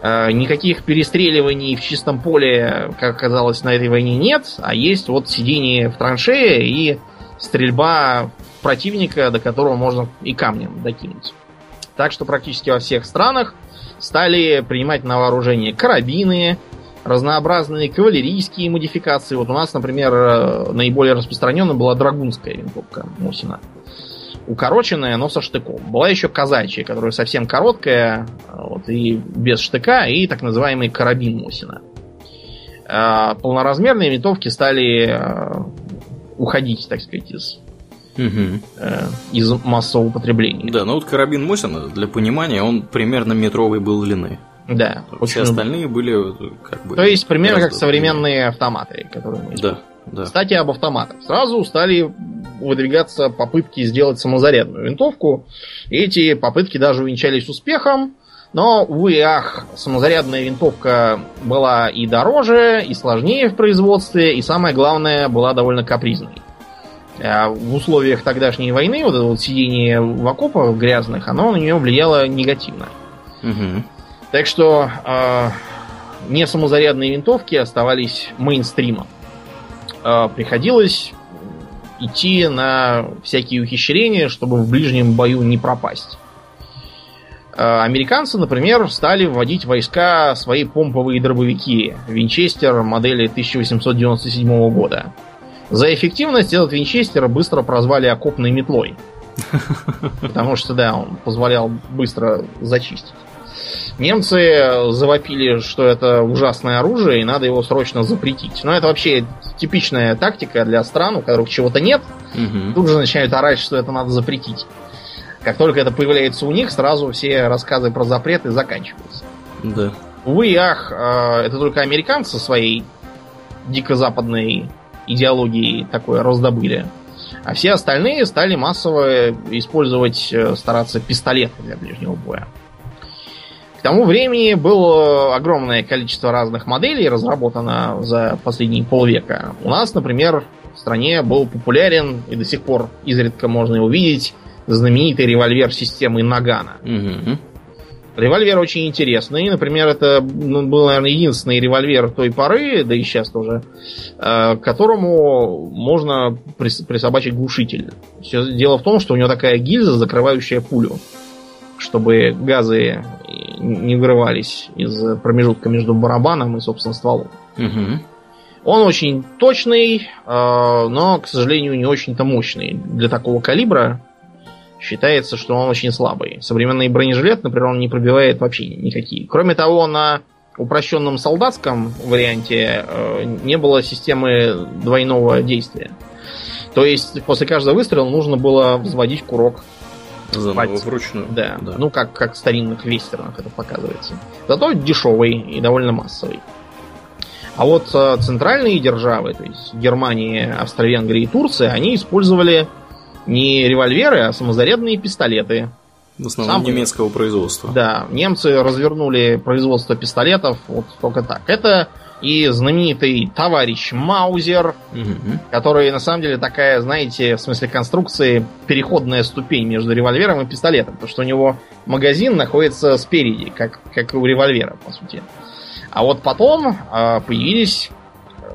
Э, никаких перестреливаний в чистом поле, как оказалось, на этой войне нет, а есть вот сидение в траншее и стрельба противника, до которого можно и камнем докинуть. Так что практически во всех странах стали принимать на вооружение карабины, разнообразные кавалерийские модификации. Вот у нас, например, э, наиболее распространенной была драгунская винтовка Мусина. Укороченная, но со штыком. Была еще казачья, которая совсем короткая, э, вот, и без штыка, и так называемый карабин Мусина. А полноразмерные винтовки стали уходить, так сказать, из угу. из массового употребления. Да, ну вот карабин Мосина, для понимания, он примерно метровой был длины. Да. Все остальные были как бы... То есть примерно как современные автоматы, которые мы Да, да. Кстати, об автоматах. Сразу стали выдвигаться попытки сделать самозарядную винтовку. И эти попытки даже увенчались успехом. Но, увы ах, самозарядная винтовка была и дороже, и сложнее в производстве, и самое главное, была довольно капризной. А в условиях тогдашней войны вот это вот сидение в окопах грязных, оно на нее влияло негативно. Угу. Так что э, не самозарядные винтовки оставались мейнстримом. Э, приходилось идти на всякие ухищрения, чтобы в ближнем бою не пропасть. Э, американцы, например, стали вводить войска свои помповые дробовики Винчестер модели 1897 года. За эффективность этот винчестер быстро прозвали окопной метлой. Потому что, да, он позволял быстро зачистить. Немцы завопили, что это ужасное оружие, и надо его срочно запретить. Но это вообще типичная тактика для стран, у которых чего-то нет. Угу. Тут же начинают орать, что это надо запретить. Как только это появляется у них, сразу все рассказы про запреты заканчиваются. Да. Увы, ах, а, это только американцы своей дико западной идеологии такое раздобыли. А все остальные стали массово использовать, э, стараться пистолеты для ближнего боя. Тому времени было огромное количество разных моделей разработано за последние полвека. У нас, например, в стране был популярен и до сих пор изредка можно его видеть знаменитый револьвер системы Нагана. Угу. Револьвер очень интересный. Например, это ну, был, наверное, единственный револьвер той поры, да и сейчас тоже, э, к которому можно присобачить глушитель. Все дело в том, что у него такая гильза, закрывающая пулю, чтобы газы не вырывались из промежутка между барабаном и, собственно, стволом. Угу. Он очень точный, э, но, к сожалению, не очень-то мощный для такого калибра считается, что он очень слабый. Современный бронежилет, например, он не пробивает вообще никакие. Кроме того, на упрощенном солдатском варианте э, не было системы двойного действия. То есть после каждого выстрела нужно было взводить курок. Заново вручную. Да. да. Ну, как, как в старинных вестернах это показывается. Зато дешевый и довольно массовый. А вот э, центральные державы, то есть Германия, Австро-Венгрия и Турция, они использовали не револьверы, а самозарядные пистолеты. В основном Сам... немецкого производства. Да, немцы развернули производство пистолетов вот только так. Это и знаменитый товарищ Маузер, угу. который на самом деле такая, знаете, в смысле конструкции, переходная ступень между револьвером и пистолетом. Потому что у него магазин находится спереди, как, как у револьвера, по сути. А вот потом э, появились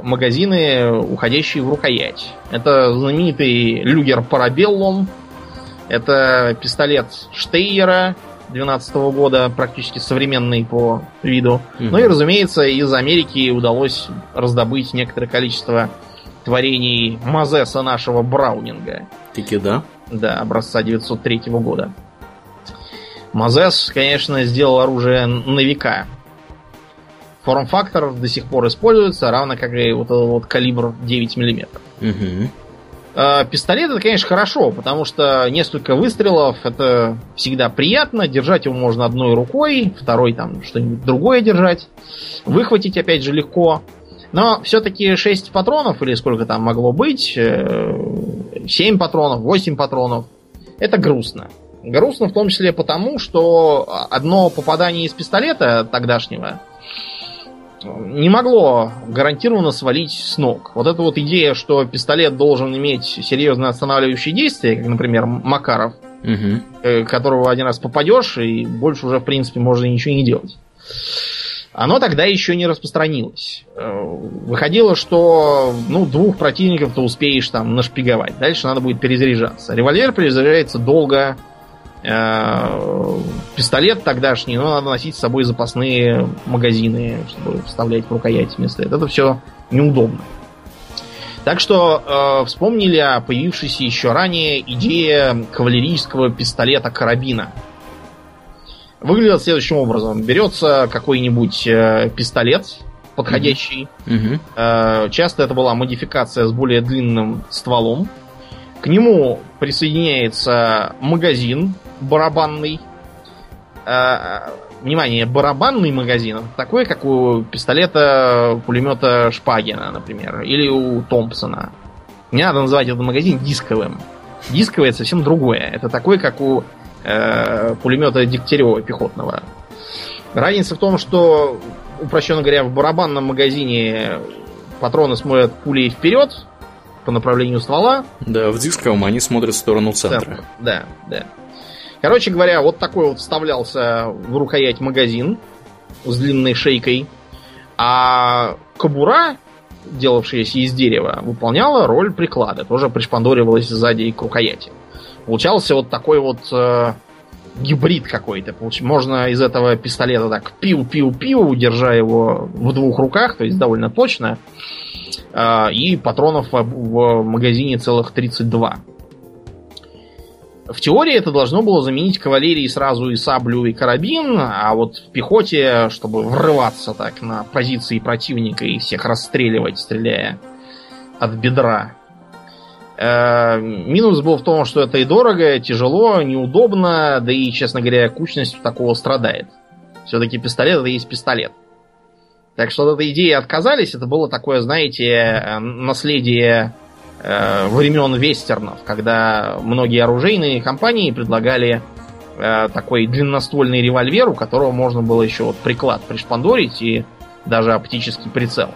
магазины, уходящие в рукоять. Это знаменитый люгер Парабеллум, это пистолет Штейера 12 года, практически современный по виду. Mm-hmm. Ну и, разумеется, из Америки удалось раздобыть некоторое количество творений Мазеса нашего Браунинга. Таки да? Да, образца 903 года. Мазес, конечно, сделал оружие на века. форм-фактор до сих пор используется, равно как и вот этот вот калибр 9 мм. Угу. Пистолет это, конечно, хорошо, потому что несколько выстрелов это всегда приятно. Держать его можно одной рукой, второй там что-нибудь другое держать. Выхватить, опять же, легко. Но все-таки 6 патронов, или сколько там могло быть, 7 э, патронов, 8 патронов, это грустно. Грустно в том числе потому, что одно попадание из пистолета тогдашнего не могло гарантированно свалить с ног. Вот эта вот идея, что пистолет должен иметь серьезное останавливающее действие, как, например, Макаров, угу. которого один раз попадешь, и больше уже, в принципе, можно ничего не делать. Оно тогда еще не распространилось. Э, выходило, что ну, двух противников ты успеешь там нашпиговать. Дальше надо будет перезаряжаться. Револьвер перезаряжается долго, пистолет тогдашний, но надо носить с собой запасные магазины, чтобы вставлять в рукоять вместо этого. Это все неудобно. Так что э, вспомнили о появившейся еще ранее идее кавалерийского пистолета-карабина. Выглядит следующим образом. Берется какой-нибудь э, пистолет подходящий. Mm-hmm. Э, часто это была модификация с более длинным стволом. К нему присоединяется магазин барабанный. Э, внимание, барабанный магазин такой, как у пистолета пулемета Шпагина, например, или у Томпсона. Не надо называть этот магазин дисковым. Дисковый это совсем другое. Это такой, как у э, пулемета Дегтярева пехотного. Разница в том, что, упрощенно говоря, в барабанном магазине патроны смотрят пулей вперед по направлению ствола. Да, в дисковом они смотрят в сторону центра. центра. Да, да. Короче говоря, вот такой вот вставлялся в рукоять магазин с длинной шейкой, а кобура, делавшаяся из дерева, выполняла роль приклада, тоже пришпандоривалась сзади к рукояти. Получался вот такой вот э, гибрид какой-то. Можно из этого пистолета так пиу-пиу-пиу, держа его в двух руках, то есть довольно точно. Э, и патронов в, магазине целых 32. В теории это должно было заменить кавалерии сразу и саблю, и карабин, а вот в пехоте, чтобы врываться так на позиции противника и всех расстреливать, стреляя от бедра. Э, минус был в том, что это и дорого, тяжело, неудобно, да и, честно говоря, кучность такого страдает. Все-таки пистолет это есть пистолет. Так что от этой идеи отказались, это было такое, знаете, э, наследие э, времен вестернов, когда многие оружейные компании предлагали э, такой длинноствольный револьвер, у которого можно было еще вот приклад пришпандорить и даже оптический прицел.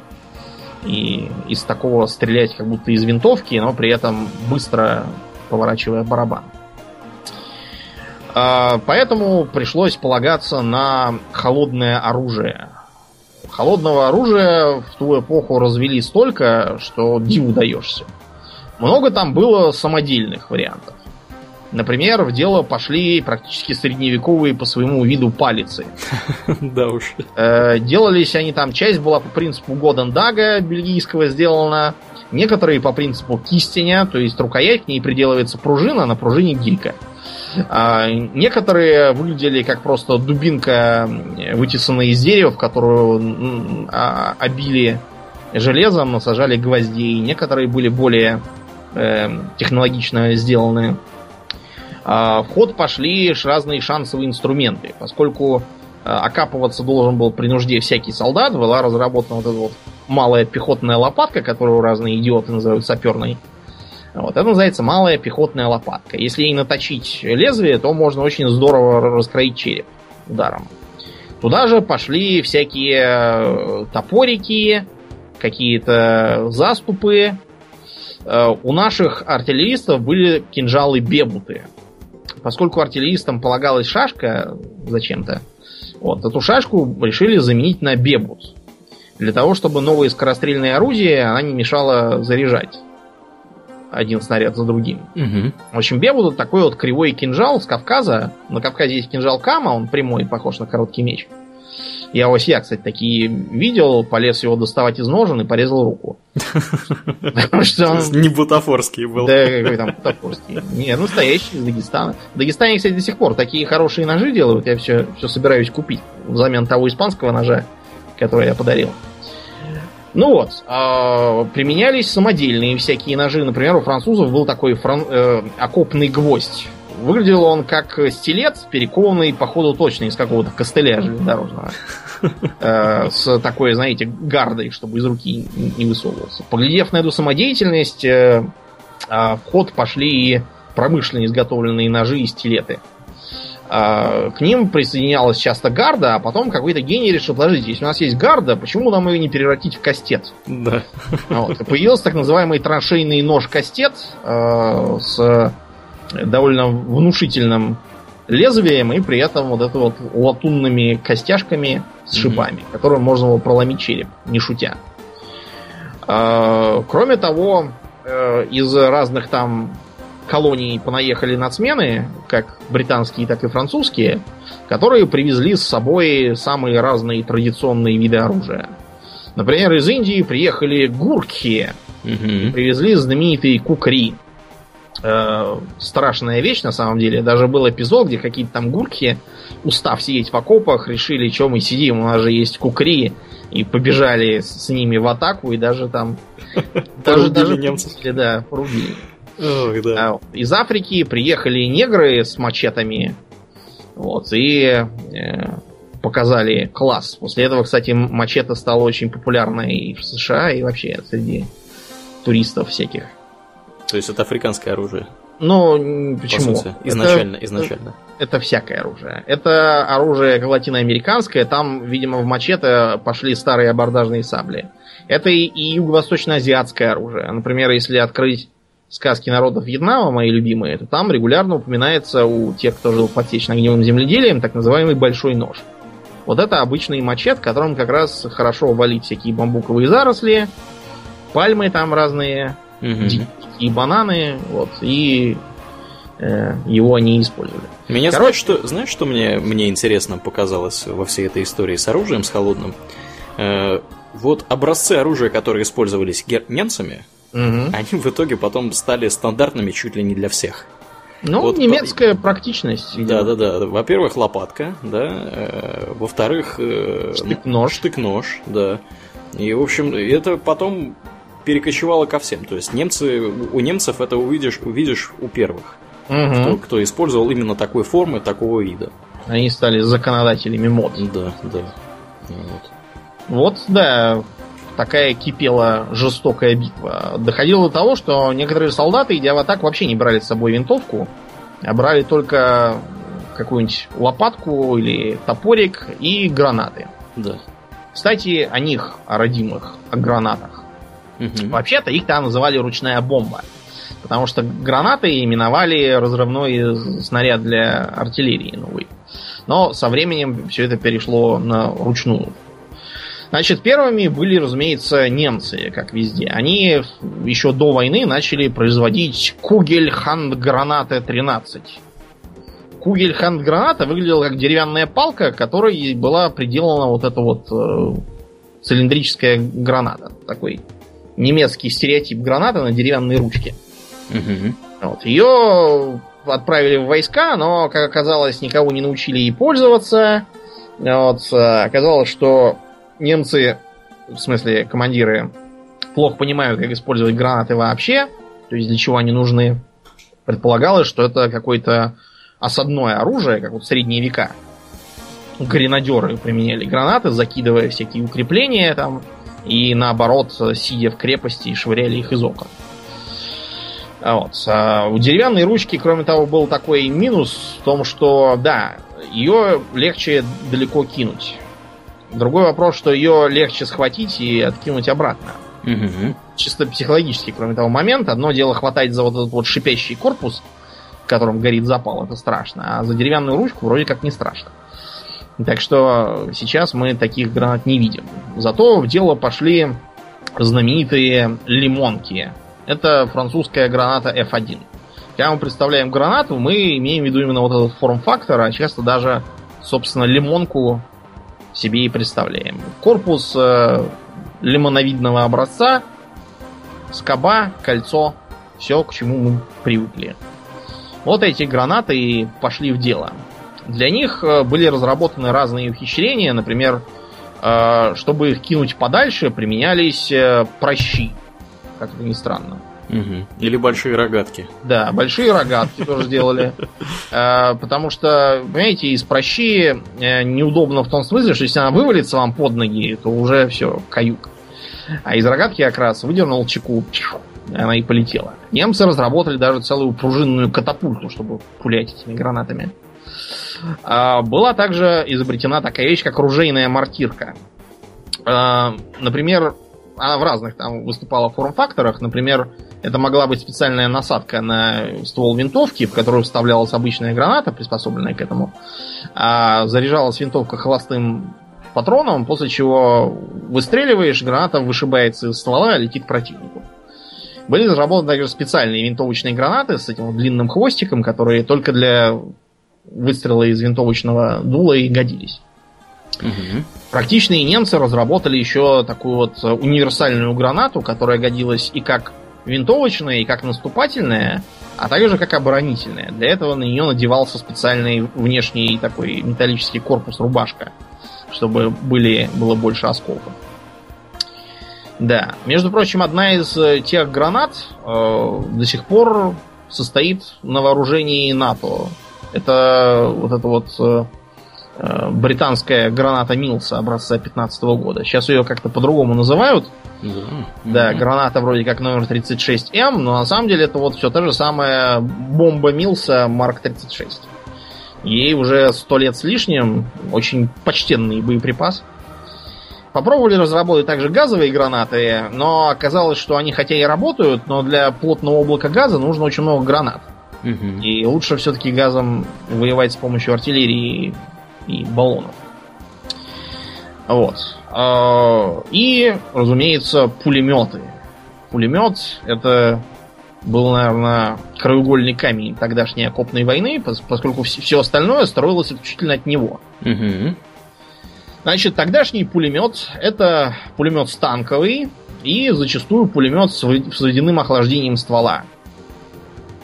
И из такого стрелять как будто из винтовки, но при этом быстро поворачивая барабан. Э, поэтому пришлось полагаться на холодное оружие. Холодного оружия в ту эпоху развели столько, что диву даешься. Много там было самодельных вариантов. Например, в дело пошли практически средневековые по своему виду палицы. Да уж. Э, делались они там, часть была по принципу Годендага бельгийского сделана, некоторые по принципу кистеня, то есть рукоять, к ней приделывается пружина, на пружине гилька. А некоторые выглядели как просто дубинка, вытесанная из дерева, в которую а, обили железом, насажали гвоздей. Некоторые были более э, технологично сделаны. А, в ход пошли разные шансовые инструменты. Поскольку э, окапываться должен был при нужде всякий солдат, была разработана вот эта вот малая пехотная лопатка, которую разные идиоты называют саперной. Вот, это называется малая пехотная лопатка. Если ей наточить лезвие, то можно очень здорово раскроить череп ударом. Туда же пошли всякие э, топорики, какие-то заступы, у наших артиллеристов были кинжалы-бебуты. Поскольку артиллеристам полагалась шашка зачем-то, вот, эту шашку решили заменить на бебут. Для того, чтобы новые скорострельные орудия она не мешала заряжать один снаряд за другим. Угу. В общем, бебут это такой вот кривой кинжал с Кавказа. На Кавказе есть кинжал Кама, он прямой, похож на короткий меч. Я ось я, кстати, такие видел, полез его доставать из ножен и порезал руку. Потому что он... Не бутафорский был. Да, какой там бутафорский. Не, настоящий из Дагестана. В Дагестане, кстати, до сих пор такие хорошие ножи делают. Я все, все собираюсь купить взамен того испанского ножа, который я подарил. Ну вот, э, применялись самодельные всякие ножи. Например, у французов был такой фран- э, окопный гвоздь. Выглядел он как стилет, перекованный, походу, точно из какого-то костыля железнодорожного. Э, с такой, знаете, гардой, чтобы из руки не высовывался. Поглядев на эту самодеятельность, э, э, в ход пошли и промышленно изготовленные ножи и стилеты. А, к ним присоединялась часто гарда, а потом какой-то гений решил, подождите, если у нас есть гарда, почему нам ее не превратить в кастет? Да. Вот. И появился так называемый траншейный нож-кастет э, с довольно внушительным лезвием и при этом вот это вот латунными костяшками с шипами, mm-hmm. которым можно было проломить череп, не шутя. Э, кроме того, э, из разных там колоний понаехали нацмены, как британские, так и французские, которые привезли с собой самые разные традиционные виды оружия. Например, из Индии приехали гуркхи, угу. привезли знаменитый кукри. Э, страшная вещь на самом деле. Даже был эпизод, где какие-то там гурки, устав сидеть в окопах, решили, что мы сидим, у нас же есть кукри, и побежали с ними в атаку, и даже там... Даже, даже немцев. Да, порубили. Ох, да. А, из Африки приехали негры с мачетами. Вот, и э, показали класс. После этого, кстати, мачете стало очень популярной и в США, и вообще среди туристов всяких. То есть это африканское оружие? Ну, почему? Сути, изначально, это, изначально. Это всякое оружие. Это оружие латиноамериканское, там, видимо, в мачете пошли старые абордажные сабли. Это и, и юго-восточно-азиатское оружие. Например, если открыть сказки народов Вьетнама, мои любимые, то там регулярно упоминается у тех, кто жил под сечно-огневым земледелием, так называемый большой нож. Вот это обычный мачет, которым как раз хорошо валить всякие бамбуковые заросли, пальмы там разные, угу. дикие бананы, вот, и э, его они использовали. Меня Короче, знаешь, что, знаешь, что мне, мне интересно показалось во всей этой истории с оружием, с холодным? Э, вот образцы оружия, которые использовались гер- немцами, угу. они в итоге потом стали стандартными чуть ли не для всех. Ну, вот, немецкая по... практичность. Да, да, да. Во-первых, лопатка, да. Э, во-вторых, э, штык-нож. Штык-нож, да. И, в общем, это потом перекочевало ко всем. То есть немцы, у немцев это увидишь, увидишь у первых. Угу. Кто, кто использовал именно такой формы, такого вида. Они стали законодателями мод. Да, да. Вот. Вот, да, такая кипела жестокая битва. Доходило до того, что некоторые солдаты, идя в атаку, вообще не брали с собой винтовку, а брали только какую-нибудь лопатку или топорик и гранаты. Да. Кстати, о них, о родимых, о гранатах. Угу. Вообще-то их там называли ручная бомба. Потому что гранаты именовали разрывной снаряд для артиллерии новый. Но со временем все это перешло на ручную Значит, первыми были, разумеется, немцы, как везде. Они еще до войны начали производить Кугель-Ханд-гранаты 13. Кугель-Ханд-граната выглядела как деревянная палка, которой была приделана вот эта вот э, цилиндрическая граната. Такой немецкий стереотип гранаты на деревянной ручке. Угу. Вот. Ее отправили в войска, но, как оказалось, никого не научили ей пользоваться. Вот. Оказалось, что немцы, в смысле командиры, плохо понимают, как использовать гранаты вообще, то есть для чего они нужны. Предполагалось, что это какое-то осадное оружие, как вот в средние века. Гренадеры применяли гранаты, закидывая всякие укрепления там, и наоборот, сидя в крепости, швыряли их из окон. Вот. А у деревянной ручки, кроме того, был такой минус в том, что, да, ее легче далеко кинуть. Другой вопрос, что ее легче схватить и откинуть обратно. Угу. Чисто психологически, кроме того момента. Одно дело хватать за вот этот вот шипящий корпус, в котором горит запал, это страшно. А за деревянную ручку вроде как не страшно. Так что сейчас мы таких гранат не видим. Зато в дело пошли знаменитые лимонки. Это французская граната F1. Когда мы представляем гранату, мы имеем в виду именно вот этот форм-фактор, а часто даже, собственно, лимонку себе и представляем. Корпус э, лимоновидного образца, скоба, кольцо, все, к чему мы привыкли. Вот эти гранаты и пошли в дело. Для них э, были разработаны разные ухищрения, например, э, чтобы их кинуть подальше, применялись э, прощи. Как это ни странно. Угу. Или большие рогатки. Да, большие рогатки тоже делали. Э, потому что, понимаете, из прощи неудобно в том смысле, что если она вывалится вам под ноги, то уже все, каюк. А из рогатки как раз выдернул чеку, она и полетела. Немцы разработали даже целую пружинную катапульту, чтобы пулять этими гранатами. А, была также изобретена такая вещь, как оружейная мортирка. А, например, она в разных там выступала форм-факторах. Например, это могла быть специальная насадка на ствол винтовки, в которую вставлялась обычная граната, приспособленная к этому. А заряжалась винтовка холостым патроном, после чего выстреливаешь, граната вышибается из ствола и летит к противнику. Были разработаны также специальные винтовочные гранаты с этим длинным хвостиком, которые только для выстрела из винтовочного дула и годились. Угу. Практичные немцы разработали еще такую вот универсальную гранату, которая годилась и как винтовочная, и как наступательная, а также как оборонительная. Для этого на нее надевался специальный внешний такой металлический корпус, рубашка, чтобы были, было больше осколков. Да. Между прочим, одна из тех гранат э, до сих пор состоит на вооружении НАТО. Это вот это вот э, э британская граната Милса образца 15 года. Сейчас ее как-то по-другому называют. Да. да, mm-hmm. граната вроде как номер 36М, но на самом деле это вот все та же самая бомба Милса Марк 36. Ей уже сто лет с лишним, очень почтенный боеприпас. Попробовали разработать также газовые гранаты, но оказалось, что они хотя и работают, но для плотного облака газа нужно очень много гранат. Угу. И лучше все-таки газом воевать с помощью артиллерии и баллонов. Вот. А, и, разумеется, пулеметы. Пулемет это был, наверное, краеугольный камень тогдашней окопной войны, поскольку все остальное строилось исключительно от него. Угу. Значит, тогдашний пулемет это пулемет станковый и зачастую пулемет с водяным охлаждением ствола.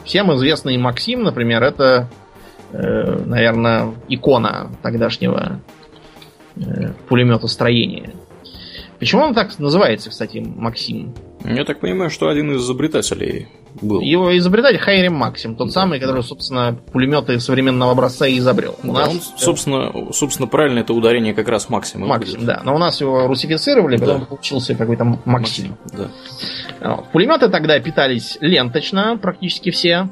Всем известный Максим, например, это, э, наверное, икона тогдашнего э, пулеметостроения. Почему он так называется, кстати, Максим? Я так понимаю, что один из изобретателей был. Его изобретатель Хайрим Максим, тот да, самый, который, собственно, пулеметы современного образца и изобрел. У да, нас... он, собственно, собственно, правильно это ударение как раз Максим. Максим, да. Но у нас его русифицировали, да. потом получился какой-то Максим. Максим да. Вот. Пулеметы тогда питались ленточно, практически все.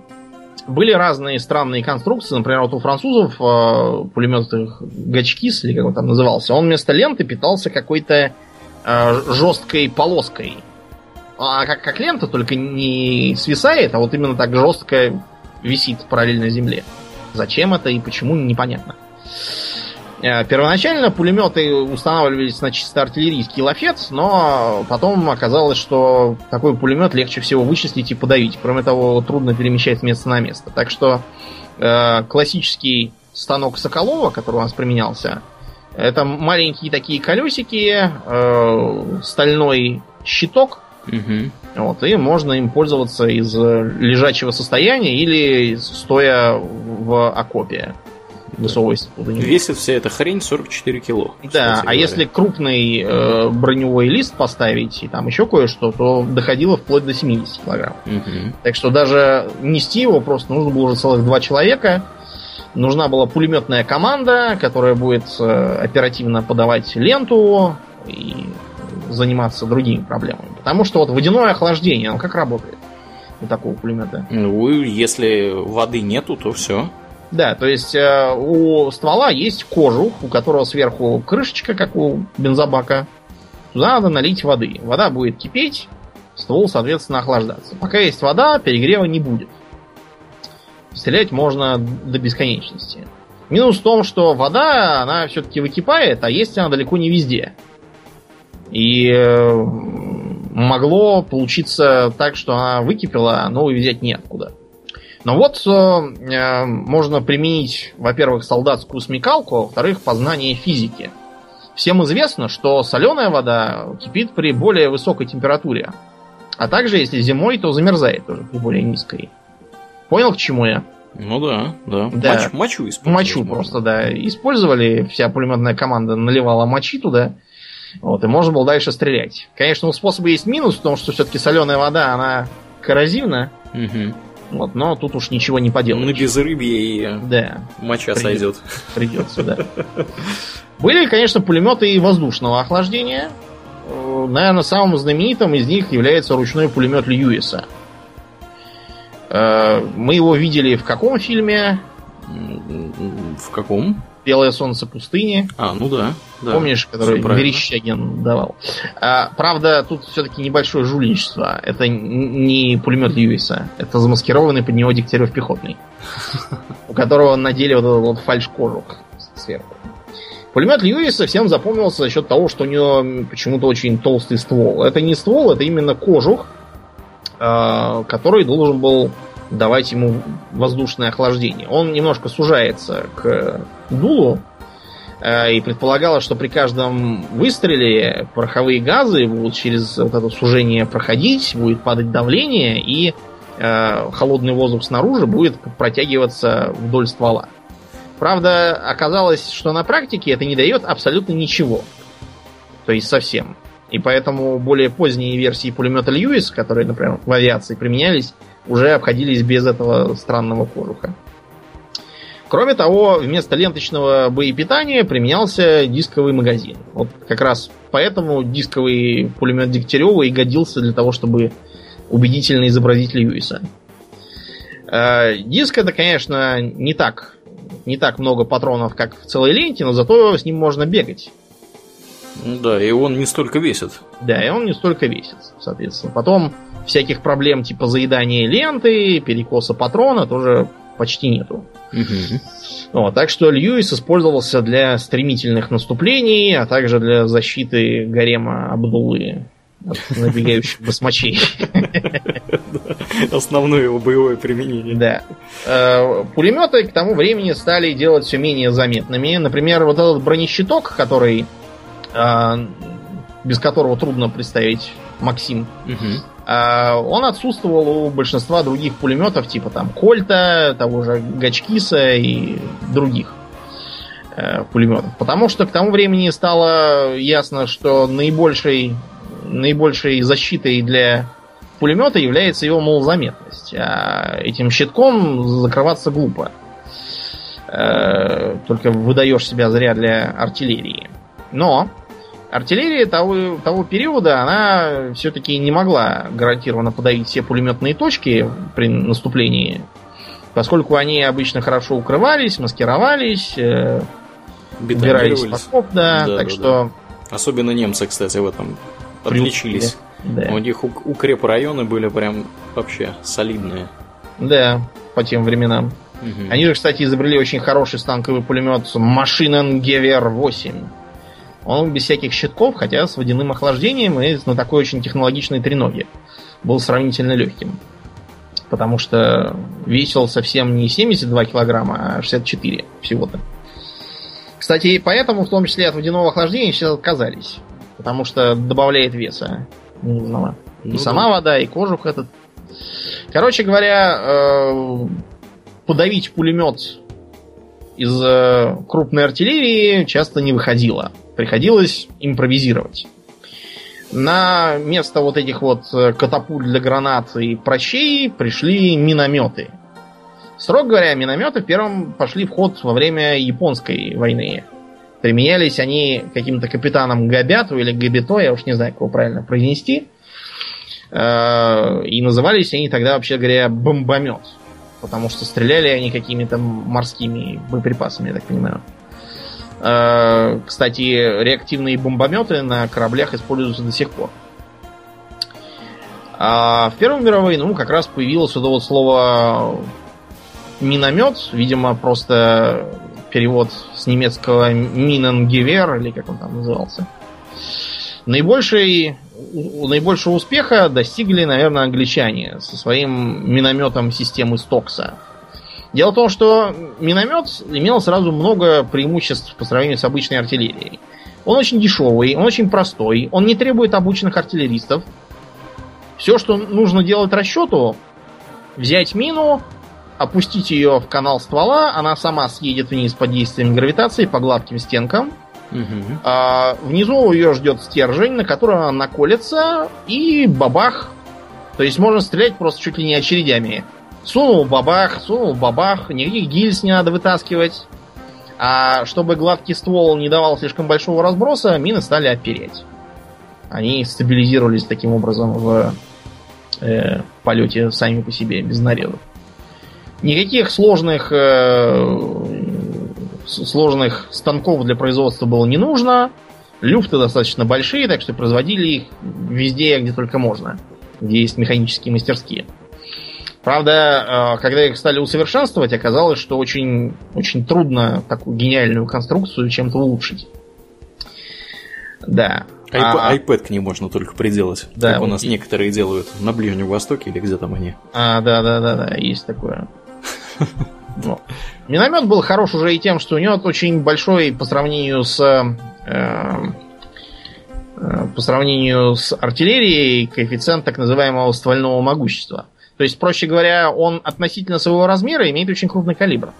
Были разные странные конструкции. Например, вот у французов э, пулемет Гачкис, или как он там назывался, он вместо ленты питался какой-то э, жесткой полоской. А как, как лента, только не свисает, а вот именно так жестко висит параллельно земле. Зачем это и почему, непонятно. Э, первоначально пулеметы устанавливались на чисто артиллерийский лафет, но потом оказалось, что такой пулемет легче всего вычислить и подавить. Кроме того, трудно перемещать с места на место. Так что э, классический станок Соколова, который у нас применялся, это маленькие такие колесики, э, стальной щиток, угу. вот, и можно им пользоваться из лежачего состояния или стоя в окопе весовой Весит вся эта хрень 44 кило. Да, а говоря. если крупный э, броневой лист поставить и там еще кое-что, то доходило вплоть до 70 килограмм. Угу. Так что даже нести его просто нужно было уже целых два человека. Нужна была пулеметная команда, которая будет э, оперативно подавать ленту и заниматься другими проблемами. Потому что вот водяное охлаждение, оно как работает у такого пулемета? Ну, если воды нету, то все. Да, то есть э, у ствола есть кожух, у которого сверху крышечка, как у бензобака. Туда надо налить воды. Вода будет кипеть, ствол, соответственно, охлаждаться. Пока есть вода, перегрева не будет. Стрелять можно до бесконечности. Минус в том, что вода, она все-таки выкипает, а есть она далеко не везде. И э, могло получиться так, что она выкипела, но взять неоткуда. Но вот э, э, можно применить, во-первых, солдатскую смекалку, а во-вторых, познание физики. Всем известно, что соленая вода кипит при более высокой температуре. А также, если зимой, то замерзает тоже при более низкой. Понял, к чему я? Ну да, да. да. Мочу, мочу использовали. Мочу просто, да. Использовали, вся пулеметная команда наливала мочи туда. Вот, и можно было дальше стрелять. Конечно, у способа есть минус, потому что все-таки соленая вода, она коррозивна. Угу. Вот, но тут уж ничего не поделаешь. На безрыбье и да. моча Придет, сойдет. Придется, да. Были, конечно, пулеметы и воздушного охлаждения. Наверное, самым знаменитым из них является ручной пулемет Льюиса. Э, мы его видели в каком фильме? В каком? Белое солнце пустыни. А, ну да. да Помнишь, который Верещагин давал. А, правда, тут все-таки небольшое жульничество. Это не пулемет Льюиса. Это замаскированный под него Дегтярев пехотный. У которого надели вот этот вот фальш-кожух сверху. Пулемет Льюиса всем запомнился за счет того, что у него почему-то очень толстый ствол. Это не ствол, это именно кожух, а, который должен был давать ему воздушное охлаждение. Он немножко сужается к дулу, э, и предполагалось, что при каждом выстреле пороховые газы будут через вот это сужение проходить, будет падать давление, и э, холодный воздух снаружи будет протягиваться вдоль ствола. Правда, оказалось, что на практике это не дает абсолютно ничего. То есть совсем. И поэтому более поздние версии пулемета Льюис, которые, например, в авиации применялись, уже обходились без этого странного кожуха. Кроме того, вместо ленточного боепитания применялся дисковый магазин. Вот как раз поэтому дисковый пулемет Дегтярева и годился для того, чтобы убедительно изобразить Льюиса. Э, диск это, конечно, не так, не так много патронов, как в целой ленте, но зато с ним можно бегать. Да, и он не столько весит. Да, и он не столько весит, соответственно. Потом всяких проблем типа заедания ленты, перекоса патрона тоже почти нету. Угу. Вот, так что Льюис использовался для стремительных наступлений, а также для защиты гарема Абдулы от набегающих басмачей. Основное его боевое применение. Да. Э, пулеметы к тому времени стали делать все менее заметными. Например, вот этот бронещиток, который э, без которого трудно представить Максим. Угу. Он отсутствовал у большинства других пулеметов, типа там Кольта, того же Гачкиса и других э, пулеметов. Потому что к тому времени стало ясно, что наибольшей, наибольшей защитой для пулемета является его малозаметность. А этим щитком закрываться глупо. Э, только выдаешь себя зря для артиллерии. Но Артиллерия того, того периода, она все-таки не могла гарантированно подавить все пулеметные точки при наступлении, поскольку они обычно хорошо укрывались, маскировались, э, убирались под да, да, так да, что... Да. Особенно немцы, кстати, в этом отличились. Да. У них укрепрайоны были прям вообще солидные. Да, по тем временам. Угу. Они же, кстати, изобрели очень хороший станковый пулемет Maschinengewehr 8 он без всяких щитков, хотя с водяным охлаждением и на такой очень технологичной треноге был сравнительно легким. Потому что весил совсем не 72 килограмма, а 64 всего-то. Кстати, и поэтому, в том числе от водяного охлаждения, сейчас отказались. Потому что добавляет веса ненужного. Ну, и сама да. вода, и кожух этот. Короче говоря, э, подавить пулемет из э, крупной артиллерии часто не выходило приходилось импровизировать. На место вот этих вот э, катапуль для гранат и прощей пришли минометы. Строго говоря, минометы первым пошли в ход во время японской войны. Применялись они каким-то капитаном Габяту или Габито, я уж не знаю, как его правильно произнести. Э, и назывались они тогда, вообще говоря, бомбомет. Потому что стреляли они какими-то морскими боеприпасами, я так понимаю. Кстати, реактивные бомбометы на кораблях используются до сих пор. А в Первую мировую войну как раз появилось это вот слово миномет, видимо, просто перевод с немецкого Миненгевер, или как он там назывался. Наибольший, наибольшего успеха достигли, наверное, англичане со своим минометом системы Стокса. Дело в том, что миномет имел сразу много преимуществ по сравнению с обычной артиллерией. Он очень дешевый, он очень простой, он не требует обученных артиллеристов. Все, что нужно делать расчету, взять мину, опустить ее в канал ствола, она сама съедет вниз под действием гравитации по гладким стенкам, Угу. А, внизу ее ждет стержень, на котором она наколется, и бабах. То есть можно стрелять просто чуть ли не очередями. Сунул бабах, сунул бабах, никаких гильз не надо вытаскивать. А чтобы гладкий ствол не давал слишком большого разброса, мины стали опереть. Они стабилизировались таким образом в э, полете сами по себе, без нарезов. Никаких сложных, э, сложных станков для производства было не нужно. Люфты достаточно большие, так что производили их везде, где только можно. Где есть механические мастерские. Правда, э, когда их стали усовершенствовать, оказалось, что очень, очень трудно такую гениальную конструкцию чем-то улучшить. Да. iPad, а, iPad к ней можно только приделать. Да, как у нас и... некоторые делают на Ближнем Востоке или где там они. А, да, да, да, да, есть такое. Ну, миномет был хорош уже и тем, что у него очень большой по сравнению с э, э, по сравнению с артиллерией коэффициент так называемого ствольного могущества. То есть, проще говоря, он относительно своего размера имеет очень крупный калибр.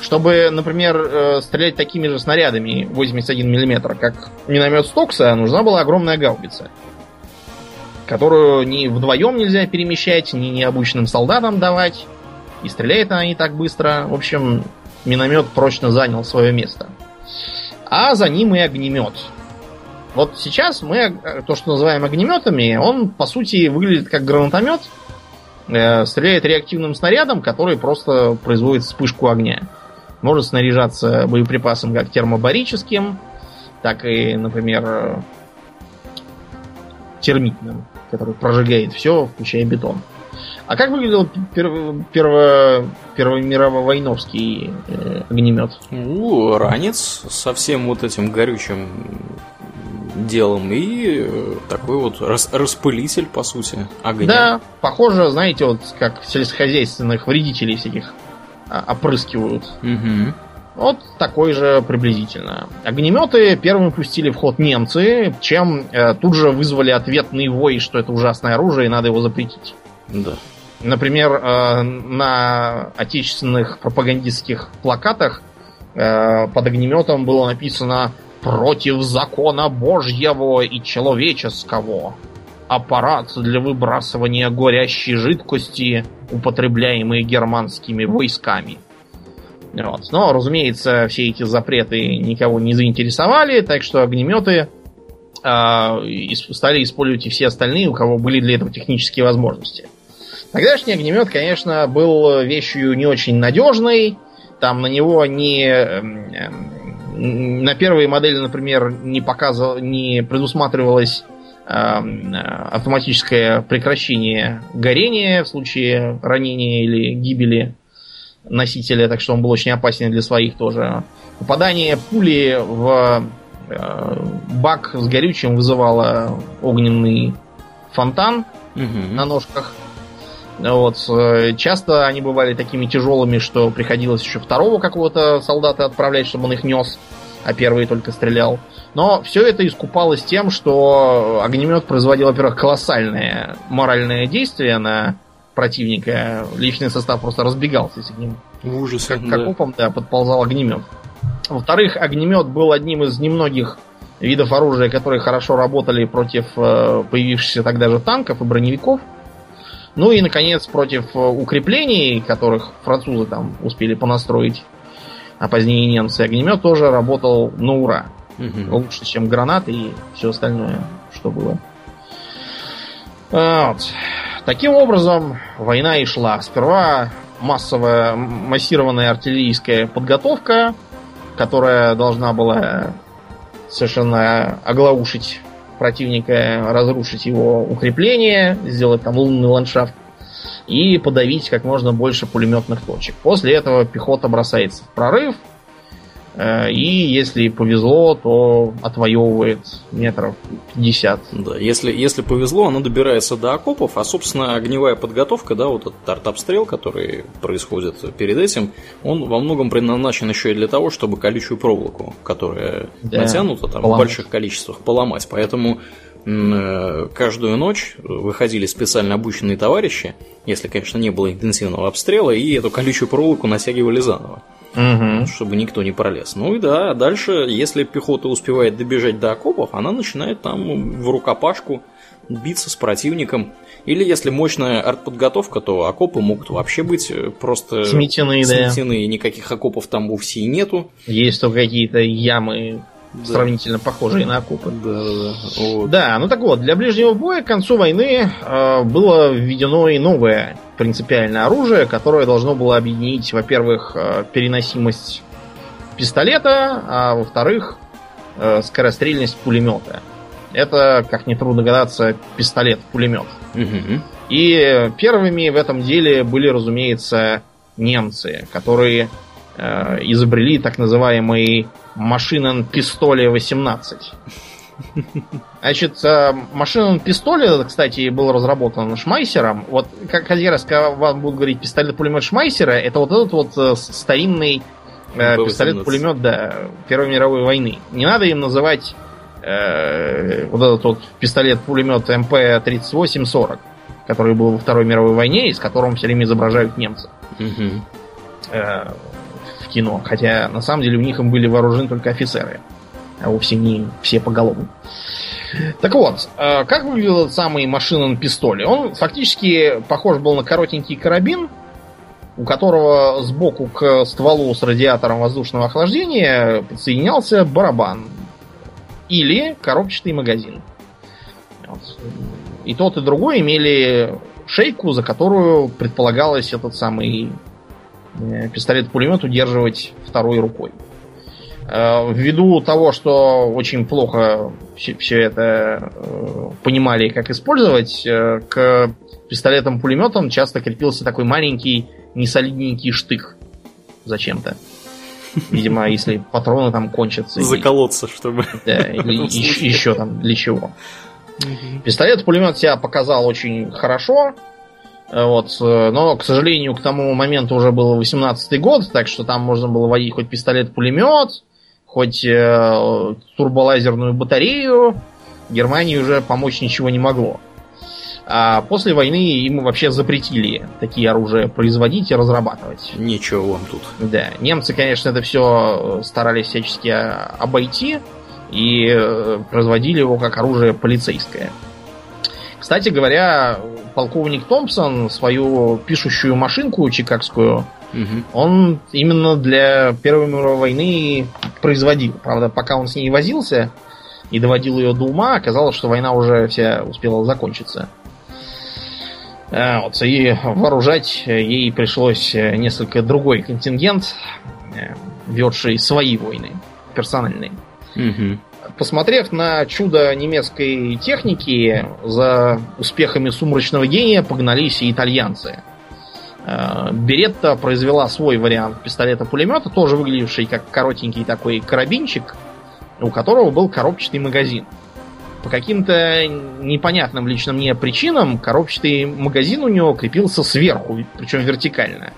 Чтобы, например, э, стрелять такими же снарядами 81 мм, как миномет Стокса, нужна была огромная гаубица, которую ни вдвоем нельзя перемещать, ни необычным солдатам давать. И стреляет она не так быстро. В общем, миномет прочно занял свое место. А за ним и огнемет. Вот сейчас мы э, то, что называем огнеметами, он по сути выглядит как гранатомет, стреляет реактивным снарядом, который просто производит вспышку огня. Может снаряжаться боеприпасом как термобарическим, так и, например, термитным, который прожигает все, включая бетон. А как выглядел перво, перво, первомирово-войновский э, огнемет? У, ранец со всем вот этим горючим делом и э, такой вот рас, распылитель, по сути, огня. Да, похоже, знаете, вот как сельскохозяйственных вредителей всяких а, опрыскивают. Угу. Вот такой же приблизительно. Огнеметы первыми пустили в ход немцы, чем э, тут же вызвали ответный вой, что это ужасное оружие и надо его запретить. Да. Например, э, на отечественных пропагандистских плакатах э, под огнеметом было написано «Против закона Божьего и человеческого. Аппарат для выбрасывания горящей жидкости, употребляемый германскими войсками». Вот. Но, разумеется, все эти запреты никого не заинтересовали, так что огнеметы э, стали использовать и все остальные, у кого были для этого технические возможности. Тогдашний огнемет, конечно, был вещью не очень надежной. Там на него не... На первые модели, например, не показывал, не предусматривалось эм, автоматическое прекращение горения в случае ранения или гибели носителя, так что он был очень опасен для своих тоже. Попадание пули в э, бак с горючим вызывало огненный фонтан угу. на ножках. Вот. Э, часто они бывали такими тяжелыми, что приходилось еще второго какого-то солдата отправлять, чтобы он их нес, а первый только стрелял. Но все это искупалось тем, что огнемет производил, во-первых, колоссальное моральное действие на противника. Личный состав просто разбегался с ним. Ужас. Как, да. как опом, да, подползал огнемет. Во-вторых, огнемет был одним из немногих видов оружия, которые хорошо работали против э, появившихся тогда же танков и броневиков. Ну и, наконец, против э, укреплений, которых французы там успели понастроить, а позднее немцы, огнемет тоже работал на ура. Угу. Лучше, чем гранаты и все остальное, что было. Вот. Таким образом, война и шла. Сперва массовая, массированная артиллерийская подготовка, которая должна была совершенно оглаушить противника, разрушить его укрепление, сделать там лунный ландшафт и подавить как можно больше пулеметных точек. После этого пехота бросается в прорыв, и если повезло, то отвоевывает метров 50. Да, если, если повезло, оно добирается до окопов, а, собственно, огневая подготовка, да, вот этот артобстрел, который происходит перед этим, он во многом предназначен еще и для того, чтобы колючую проволоку, которая да, натянута там поломать. в больших количествах, поломать. Поэтому э, каждую ночь выходили специально обученные товарищи, если, конечно, не было интенсивного обстрела, и эту колючую проволоку натягивали заново. Угу. чтобы никто не пролез. Ну и да, дальше, если пехота успевает добежать до окопов, она начинает там в рукопашку биться с противником. Или если мощная артподготовка, то окопы могут вообще быть э, просто сметены, сметены да. никаких окопов там вовсе и нету. Есть только какие-то ямы да. сравнительно похожие на окопы. Да, да, да. Вот. Да, ну так вот, для ближнего боя к концу войны э, было введено и новое принципиальное оружие, которое должно было объединить, во-первых, э, переносимость пистолета, а во-вторых, э, скорострельность пулемета. Это, как нетрудно догадаться, пистолет-пулемет. Угу. И первыми в этом деле были, разумеется, немцы, которые изобрели так называемый машинен пистоле 18. Значит, э, машинен пистоле, кстати, был разработан Шмайсером. Вот как каждый раз, когда вам будут говорить пистолет-пулемет Шмайсера, это вот этот вот э, старинный э, пистолет-пулемет, да, Первой мировой войны. Не надо им называть э, вот этот вот пистолет-пулемет МП-38-40, который был во Второй мировой войне, и с которым все время изображают немцы. Угу. Э, кино. Хотя на самом деле у них им были вооружены только офицеры. А вовсе не все поголовно. Так вот, э, как выглядел этот самый машинный пистолет? Он фактически похож был на коротенький карабин, у которого сбоку к стволу с радиатором воздушного охлаждения подсоединялся барабан или коробчатый магазин. Вот. И тот, и другой имели шейку, за которую предполагалось этот самый пистолет-пулемет удерживать второй рукой. Э, ввиду того, что очень плохо все это э, понимали, как использовать, к пистолетам-пулеметам часто крепился такой маленький, несолидненький штык зачем-то. Видимо, если патроны там кончатся. Заколоться, чтобы... Да, или еще, еще там для чего. Пистолет-пулемет себя показал очень хорошо. Вот, но, к сожалению, к тому моменту уже был 18-й год, так что там можно было водить хоть пистолет-пулемет, хоть э, турболазерную батарею. Германии уже помочь ничего не могло. А после войны ему вообще запретили такие оружия производить и разрабатывать. Ничего вам тут. Да. Немцы, конечно, это все старались всячески обойти и э, производили его как оружие полицейское. Кстати говоря, полковник Томпсон свою пишущую машинку чикагскую угу. он именно для Первой мировой войны производил. Правда, пока он с ней возился и доводил ее до ума, оказалось, что война уже вся успела закончиться. А, вот, и вооружать ей пришлось несколько другой контингент, э, ведший свои войны персональные. Угу. Посмотрев на чудо немецкой техники, за успехами сумрачного гения погнались и итальянцы. Э, Беретта произвела свой вариант пистолета-пулемета, тоже выглядевший как коротенький такой карабинчик, у которого был коробчатый магазин по каким-то непонятным лично мне причинам коробчатый магазин у него крепился сверху, причем вертикально.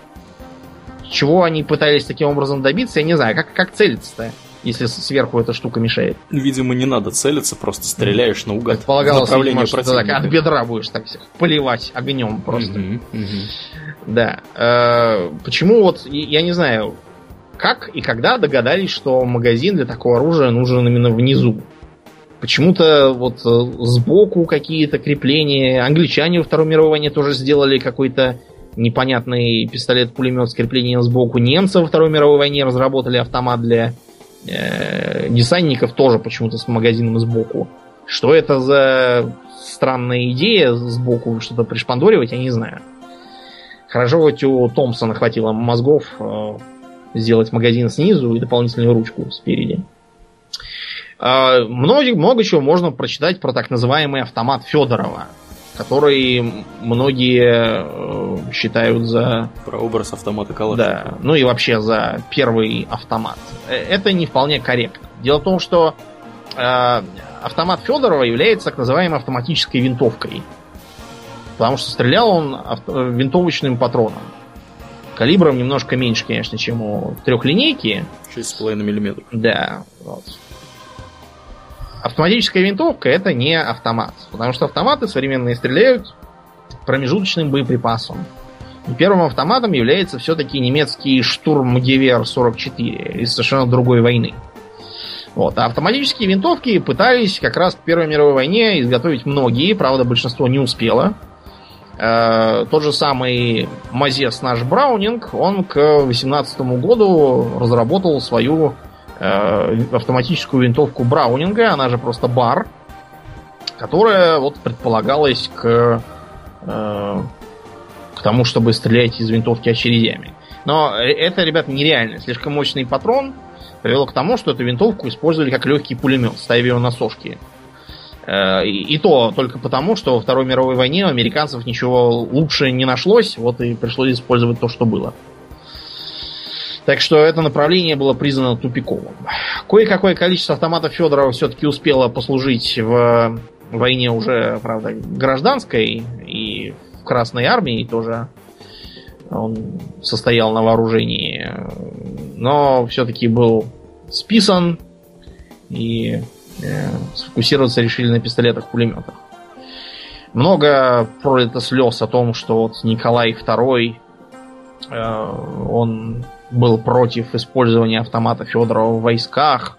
Чего они пытались таким образом добиться, я не знаю. Как, как целиться-то, если сверху эта штука мешает? Видимо, не надо целиться, просто стреляешь наугад. Предполагалось, видимо, что так от бедра будешь так всех поливать огнем просто. Угу, угу. Да. Э, почему вот, я не знаю, как и когда догадались, что магазин для такого оружия нужен именно внизу? Почему-то вот э, сбоку какие-то крепления. Англичане во Второй мировой войне тоже сделали какой-то непонятный пистолет-пулемет с креплением сбоку. Немцы во Второй мировой войне разработали автомат для э, десантников тоже почему-то с магазином сбоку. Что это за странная идея сбоку что-то пришпандоривать, я не знаю. Хорошо, хоть у Томпсона хватило мозгов э, сделать магазин снизу и дополнительную ручку спереди. А, много, много чего можно прочитать про так называемый автомат Федорова, который многие э, считают за... Про образ автомата Калашникова. Да, ну и вообще за первый автомат. Э, это не вполне корректно. Дело в том, что э, автомат Федорова является так называемой автоматической винтовкой. Потому что стрелял он авто- винтовочным патроном. Калибром немножко меньше, конечно, чем у трехлинейки. 6,5 мм. Да. Вот. Автоматическая винтовка это не автомат. Потому что автоматы современные стреляют промежуточным боеприпасом. И первым автоматом является все-таки немецкий штурмгевер 44 из совершенно другой войны. Вот. А автоматические винтовки пытались как раз в Первой мировой войне изготовить многие, правда, большинство не успело. Э, тот же самый Мазес наш Браунинг, он к 18 году разработал свою э, автоматическую винтовку Браунинга, она же просто Бар, которая вот предполагалась к, э, к тому, чтобы стрелять из винтовки очередями. Но это, ребят, нереально. Слишком мощный патрон привело к тому, что эту винтовку использовали как легкий пулемет, ставив ее на сошки. Э, и то только потому, что во Второй мировой войне у американцев ничего лучше не нашлось, вот и пришлось использовать то, что было. Так что это направление было признано тупиковым. Кое-какое количество автоматов Федорова все-таки успело послужить в войне уже, правда, гражданской и в Красной армии тоже он состоял на вооружении, но все-таки был списан и э, сфокусироваться решили на пистолетах-пулеметах. Много пролито слез о том, что вот Николай II, э, он был против использования автомата Федорова в войсках,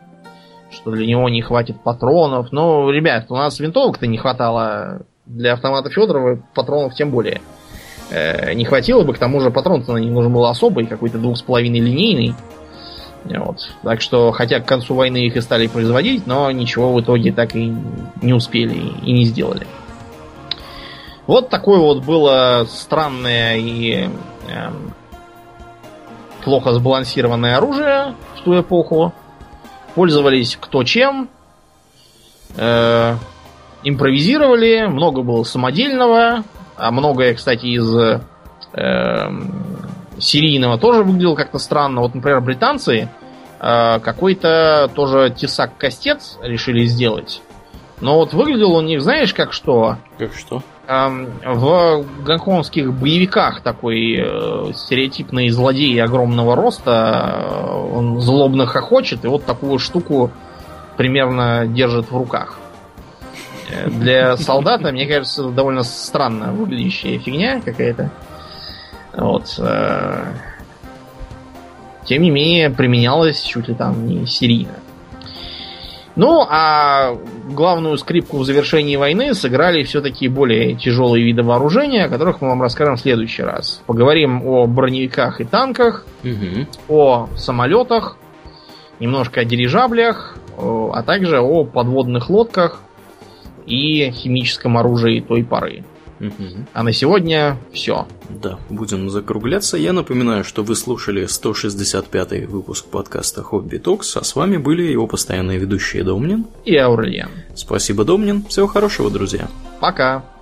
что для него не хватит патронов. Ну, ребят, у нас винтовок-то не хватало для автомата Федорова, патронов тем более. Э, не хватило бы, к тому же патрон-то на них нужен был особый, какой-то двух с половиной линейный. Вот. Так что, хотя к концу войны их и стали производить, но ничего в итоге так и не успели и не сделали. Вот такое вот было странное и э, плохо сбалансированное оружие в ту эпоху. Пользовались кто чем. Э, импровизировали, много было самодельного, а многое, кстати, из э, серийного тоже выглядело как-то странно. Вот, например, британцы э, какой-то тоже тесак-костец решили сделать. Но вот выглядел он них, знаешь, как что? Как что? В гонконгских боевиках такой э, стереотипный злодей огромного роста, э, он злобно хохочет, и вот такую штуку примерно держит в руках. Э, для солдата, мне кажется, довольно странно выглядящая фигня какая-то. Вот. Тем не менее, применялась чуть ли там не серийно. Ну, а главную скрипку в завершении войны сыграли все-таки более тяжелые виды вооружения, о которых мы вам расскажем в следующий раз. Поговорим о броневиках и танках, угу. о самолетах, немножко о дирижаблях, а также о подводных лодках и химическом оружии той поры. А на сегодня все. Да, будем закругляться. Я напоминаю, что вы слушали 165-й выпуск подкаста Хобби Токс, а с вами были его постоянные ведущие Домнин и Аурельян. Спасибо, Домнин. Всего хорошего, друзья. Пока.